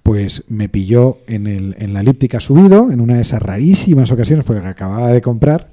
pues me pilló en, el, en la elíptica subido, en una de esas rarísimas ocasiones, porque acababa de comprar,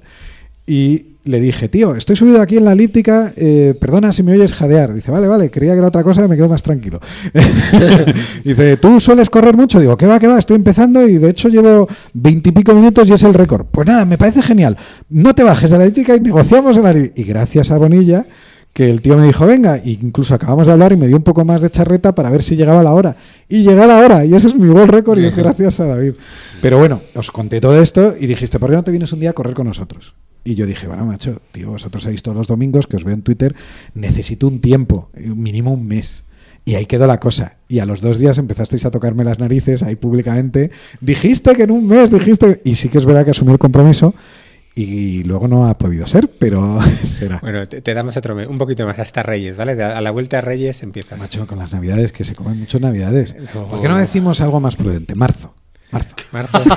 y le dije, tío, estoy subido aquí en la elíptica, eh, perdona si me oyes jadear. Dice, vale, vale, creía que era otra cosa, me quedo más tranquilo. Dice, ¿tú sueles correr mucho? Digo, ¿qué va, qué va? Estoy empezando y de hecho llevo veintipico minutos y es el récord. Pues nada, me parece genial. No te bajes de la elíptica y negociamos en la elíptica. Y gracias a Bonilla que el tío me dijo, venga, e incluso acabamos de hablar y me dio un poco más de charreta para ver si llegaba la hora. Y llega la hora, y ese es mi world record y es gracias a David. Pero bueno, os conté todo esto y dijiste, ¿por qué no te vienes un día a correr con nosotros? Y yo dije, bueno, macho, tío, vosotros sabéis todos los domingos que os veo en Twitter, necesito un tiempo, mínimo un mes. Y ahí quedó la cosa. Y a los dos días empezasteis a tocarme las narices ahí públicamente. Dijiste que en un mes, dijiste. Y sí que es verdad que asumí el compromiso y luego no ha podido ser, pero será. Bueno, te, damos otro mes, un poquito más hasta Reyes, ¿vale? A la vuelta a Reyes empiezas. Macho, con las Navidades, que se comen muchas Navidades. ¿Por qué no decimos algo más prudente? Marzo. Marzo. Marzo.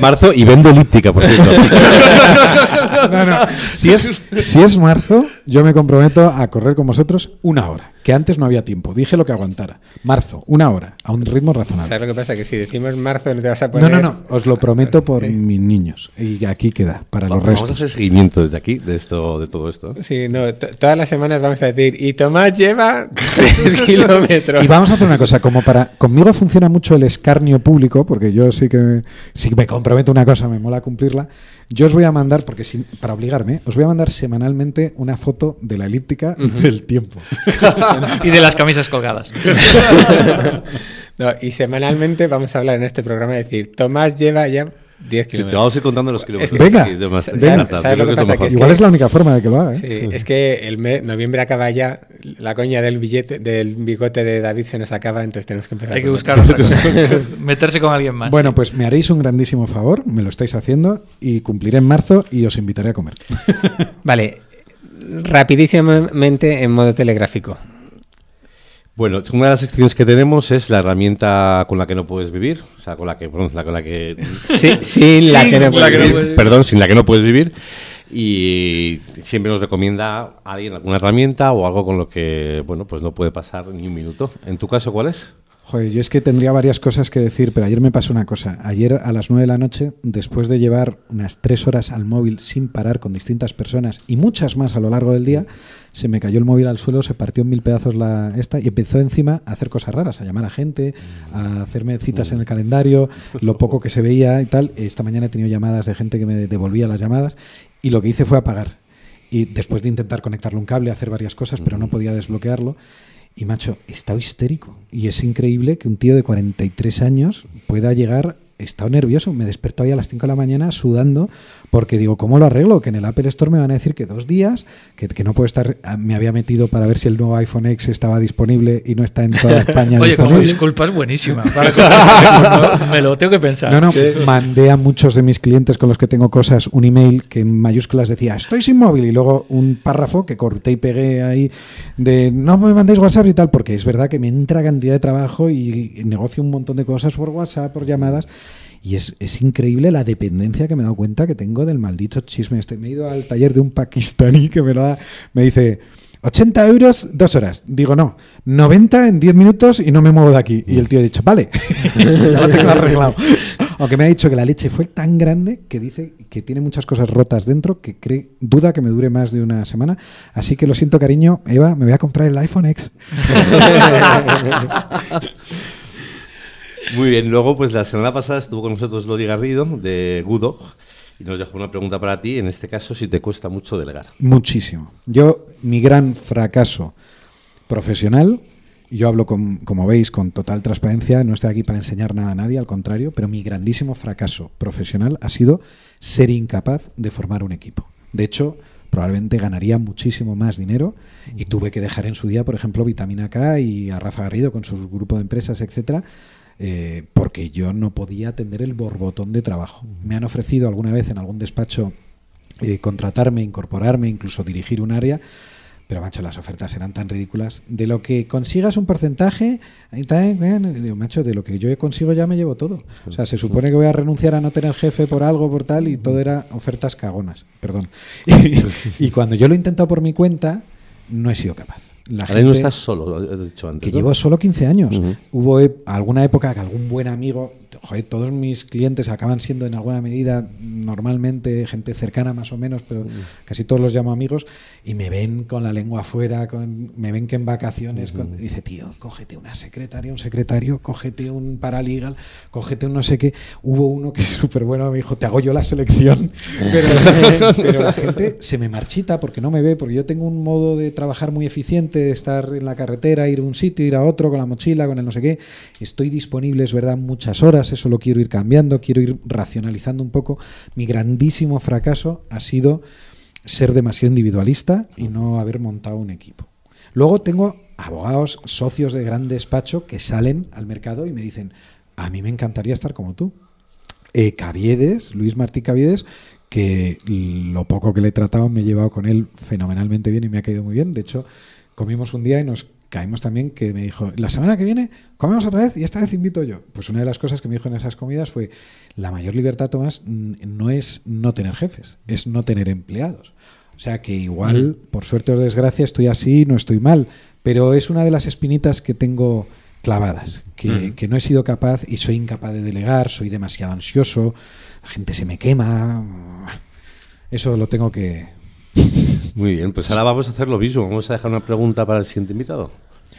marzo y vendo elíptica, por cierto. no, no. Si es, si es marzo, yo me comprometo a correr con vosotros una hora que antes no había tiempo. Dije lo que aguantara. Marzo, una hora, a un ritmo razonable. ¿Sabes lo que pasa? Que si decimos marzo no te vas a poner... No, no, no, os lo prometo por mis niños. Y aquí queda, para los restos. Vamos a hacer seguimiento desde aquí, de, esto, de todo esto. Sí, no, todas las semanas vamos a decir, y Tomás lleva 3 kilómetros. Y vamos a hacer una cosa, como para... Conmigo funciona mucho el escarnio público, porque yo sí que, sí que me comprometo una cosa, me mola cumplirla. Yo os voy a mandar, porque para obligarme, os voy a mandar semanalmente una foto de la elíptica del tiempo. y de las camisas colgadas. y semanalmente vamos a hablar en este programa de decir, Tomás lleva ya 10 kilómetros. vamos a ir contando los kilómetros. venga, igual es la única forma de que lo haga. ¿eh? es que el mes, noviembre acaba ya, la coña del billete, del bigote de David se nos acaba, entonces tenemos que empezar. Hay que buscar meterse con alguien más. Bueno, pues me haréis un grandísimo favor, me lo estáis haciendo y cumpliré en marzo y os invitaré a comer. vale, rapidísimamente en modo telegráfico. Bueno, una de las secciones que tenemos es la herramienta con la que no puedes vivir, o sea, con la que, con la que sí, sin la, que, no puedes vivir. Perdón, sin la que no puedes vivir. Y siempre nos recomienda a alguien alguna herramienta o algo con lo que, bueno, pues no puede pasar ni un minuto. ¿En tu caso cuál es? Joder, yo es que tendría varias cosas que decir, pero ayer me pasó una cosa. Ayer a las 9 de la noche, después de llevar unas 3 horas al móvil sin parar con distintas personas y muchas más a lo largo del día, se me cayó el móvil al suelo, se partió en mil pedazos la esta y empezó encima a hacer cosas raras, a llamar a gente, a hacerme citas en el calendario, lo poco que se veía y tal. Esta mañana he tenido llamadas de gente que me devolvía las llamadas y lo que hice fue apagar. Y después de intentar conectarle un cable, hacer varias cosas, pero no podía desbloquearlo. Y macho, está histérico. Y es increíble que un tío de 43 años pueda llegar he estado nervioso. Me despertó ahí a las 5 de la mañana sudando porque digo, ¿cómo lo arreglo? Que en el Apple Store me van a decir que dos días, que, que no puedo estar. ah, Me había metido para ver si el nuevo iPhone X estaba disponible y no está en toda España Oye, como disculpa es buenísima. Para me lo tengo que pensar. No, no, mandé a muchos de mis clientes con los que tengo cosas un email que en mayúsculas decía estoy sin móvil y luego un párrafo que corté y pegué ahí de no me mandéis WhatsApp y tal, porque es verdad que me entra cantidad de trabajo y negocio un montón de cosas por WhatsApp, por llamadas. Y es, es increíble la dependencia que me he dado cuenta que tengo del maldito chisme. Este. Me he ido al taller de un pakistaní que me lo da, me dice 80 euros, dos horas. Digo, no, 90 en 10 minutos y no me muevo de aquí. Y el tío ha dicho, vale, ya lo tengo arreglado. Aunque me ha dicho que la leche fue tan grande que dice que tiene muchas cosas rotas dentro, que cree, duda que me dure más de una semana. Así que lo siento, cariño, Eva, me voy a comprar el iPhone X. Muy bien, luego pues la semana pasada estuvo con nosotros Lodi Garrido de Gudog y nos dejó una pregunta para ti, en este caso si te cuesta mucho delegar. Muchísimo. Yo, mi gran fracaso profesional, yo hablo, con, como veis, con total transparencia, no estoy aquí para enseñar nada a nadie, al contrario, pero mi grandísimo fracaso profesional ha sido ser incapaz de formar un equipo. De hecho, probablemente ganaría muchísimo más dinero y tuve que dejar en su día, por ejemplo, Vitamina K y a Rafa Garrido con su grupo de empresas, etcétera, eh, porque yo no podía atender el borbotón de trabajo. Me han ofrecido alguna vez en algún despacho eh, contratarme, incorporarme, incluso dirigir un área, pero macho, las ofertas eran tan ridículas. De lo que consigas un porcentaje, eh, eh, macho, de lo que yo consigo ya me llevo todo. O sea, se supone que voy a renunciar a no tener jefe por algo, por tal, y todo era ofertas cagonas, perdón. Y cuando yo lo he intentado por mi cuenta, no he sido capaz. La Ahora no estás solo, lo he dicho antes. que ¿no? llevo solo 15 años. Ujú. Hubo e- alguna época que algún buen amigo, joder, todos mis clientes acaban siendo en alguna medida normalmente gente cercana más o menos, pero casi todos los llamo amigos y me ven con la lengua afuera, con, me ven que en vacaciones, con- dice, tío, cógete una secretaria, un secretario, cógete un paralegal, cógete un no sé qué. Hubo uno que es súper bueno, me dijo, te hago yo la selección, pero, pero la gente se me marchita porque no me ve, porque yo tengo un modo de trabajar muy eficiente, de estar en la carretera, ir a un sitio, ir a otro, con la mochila, con el no sé qué. Estoy disponible, es verdad, muchas horas, eso lo quiero ir cambiando, quiero ir racionalizando un poco. Mi grandísimo fracaso ha sido ser demasiado individualista y no haber montado un equipo. Luego tengo abogados, socios de gran despacho que salen al mercado y me dicen, a mí me encantaría estar como tú. Eh, Caviedes, Luis Martí Caviedes, que lo poco que le he tratado me he llevado con él fenomenalmente bien y me ha caído muy bien. De hecho, comimos un día y nos caímos también que me dijo, la semana que viene comemos otra vez y esta vez invito yo. Pues una de las cosas que me dijo en esas comidas fue, la mayor libertad, Tomás, no es no tener jefes, es no tener empleados. O sea que igual, por suerte o desgracia, estoy así, no estoy mal, pero es una de las espinitas que tengo clavadas, que, que no he sido capaz y soy incapaz de delegar, soy demasiado ansioso, la gente se me quema, eso lo tengo que... Muy bien, pues ahora vamos a hacer lo mismo. Vamos a dejar una pregunta para el siguiente invitado.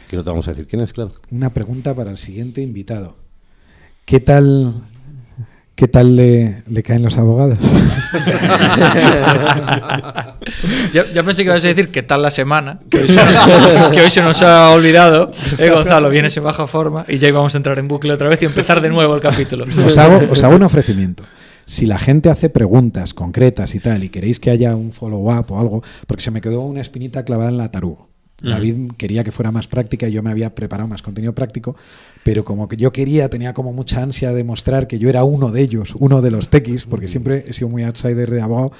Que no te vamos a decir quién es, claro. Una pregunta para el siguiente invitado. ¿Qué tal, qué tal le, le caen los abogados? Ya, ya pensé que ibas a decir qué tal la semana, que hoy se, que hoy se nos ha olvidado. Eh, Gonzalo, vienes en baja forma y ya íbamos a entrar en bucle otra vez y empezar de nuevo el capítulo. os, hago, os hago un ofrecimiento. Si la gente hace preguntas concretas y tal, y queréis que haya un follow-up o algo, porque se me quedó una espinita clavada en la tarugo. David quería que fuera más práctica y yo me había preparado más contenido práctico, pero como que yo quería, tenía como mucha ansia de mostrar que yo era uno de ellos, uno de los tequis, porque siempre he sido muy outsider de abogado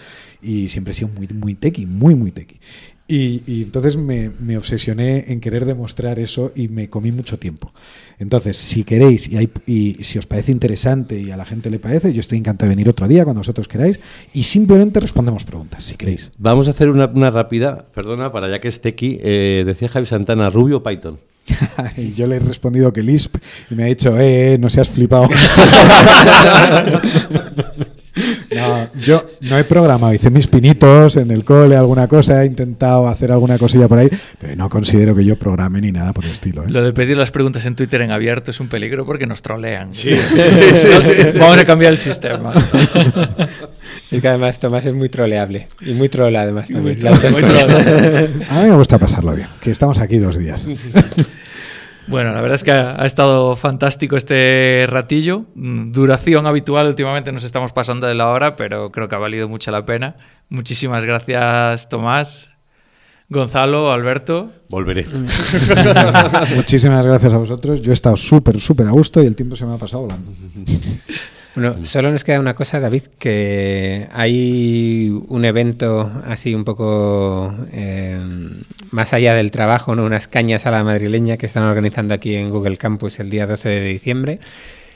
y siempre he sido muy, muy tequi, muy, muy tequi. Y, y entonces me, me obsesioné en querer demostrar eso y me comí mucho tiempo. Entonces, si queréis y, hay- y si os parece interesante y a la gente le parece, yo estoy encantado de venir otro día cuando vosotros queráis y simplemente respondemos preguntas, si queréis. Vamos a hacer una, una rápida, perdona, para ya que esté aquí. Eh, decía Javi Santana, Rubio o Python. y yo le he respondido que Lisp y me ha dicho, eh, eh, no seas flipado. No, yo no he programado, hice mis pinitos en el cole, alguna cosa, he intentado hacer alguna cosilla por ahí, pero no considero que yo programe ni nada por el estilo. ¿eh? Lo de pedir las preguntas en Twitter en abierto es un peligro porque nos trolean. Vamos a cambiar el sistema. Es que además Tomás es muy troleable. Y muy troll además también. Muy muy. A mí me gusta pasarlo bien, que estamos aquí dos días. Bueno, la verdad es que ha, ha, estado fantástico este ratillo. Mm, Duración habitual, últimamente nos estamos pasando de la hora, pero creo que ha valido mucho la pena. Muchísimas gracias, Tomás. Gonzalo, Alberto. Volveré. Muchísimas gracias a vosotros. Yo he estado súper, súper a gusto y el tiempo se me ha pasado volando. Bueno, solo nos queda una cosa, David, que hay un evento así un poco eh, más allá del trabajo, ¿no? unas cañas a la madrileña que están organizando aquí en Google Campus el día 12 de diciembre.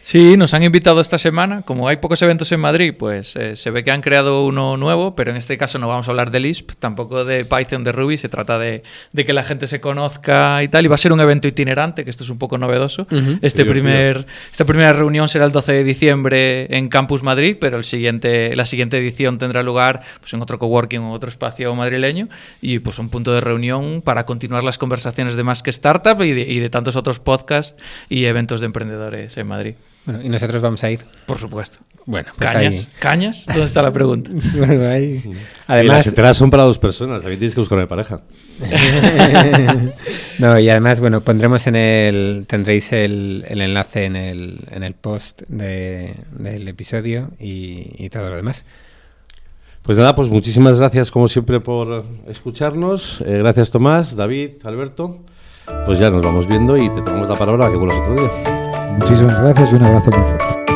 Sí, nos han invitado esta semana. Como hay pocos eventos en Madrid, pues eh, se ve que han creado uno nuevo, pero en este caso no vamos a hablar de Lisp, tampoco de Python, de Ruby. Se trata de, de que la gente se conozca y tal. Y va a ser un evento itinerante, que esto es un poco novedoso. Uh -huh. este primer, esta primera reunión será el 12 de diciembre en Campus Madrid, pero el siguiente, la siguiente edición tendrá lugar pues, en otro coworking o otro espacio madrileño. Y pues un punto de reunión para continuar las conversaciones de Más que Startup y de, y de tantos otros podcasts y eventos de emprendedores en Madrid. Bueno, y nosotros vamos a ir. Por supuesto. Bueno, pues ¿Cañas? ahí. ¿Cañas? ¿Dónde está la pregunta? bueno, ahí. y las Además, entradas son para dos personas, también tienes que buscar una pareja. no, y además, bueno, pondremos en el. Tendréis el, el enlace en el, en el post de, del episodio y, y todo lo demás. Pues nada, pues muchísimas gracias como siempre por escucharnos. Eh, gracias Tomás, David, Alberto. Pues ya nos vamos viendo y te tomamos la palabra que vuelvas otro día. Muchísimas gracias y un abrazo muy fuerte.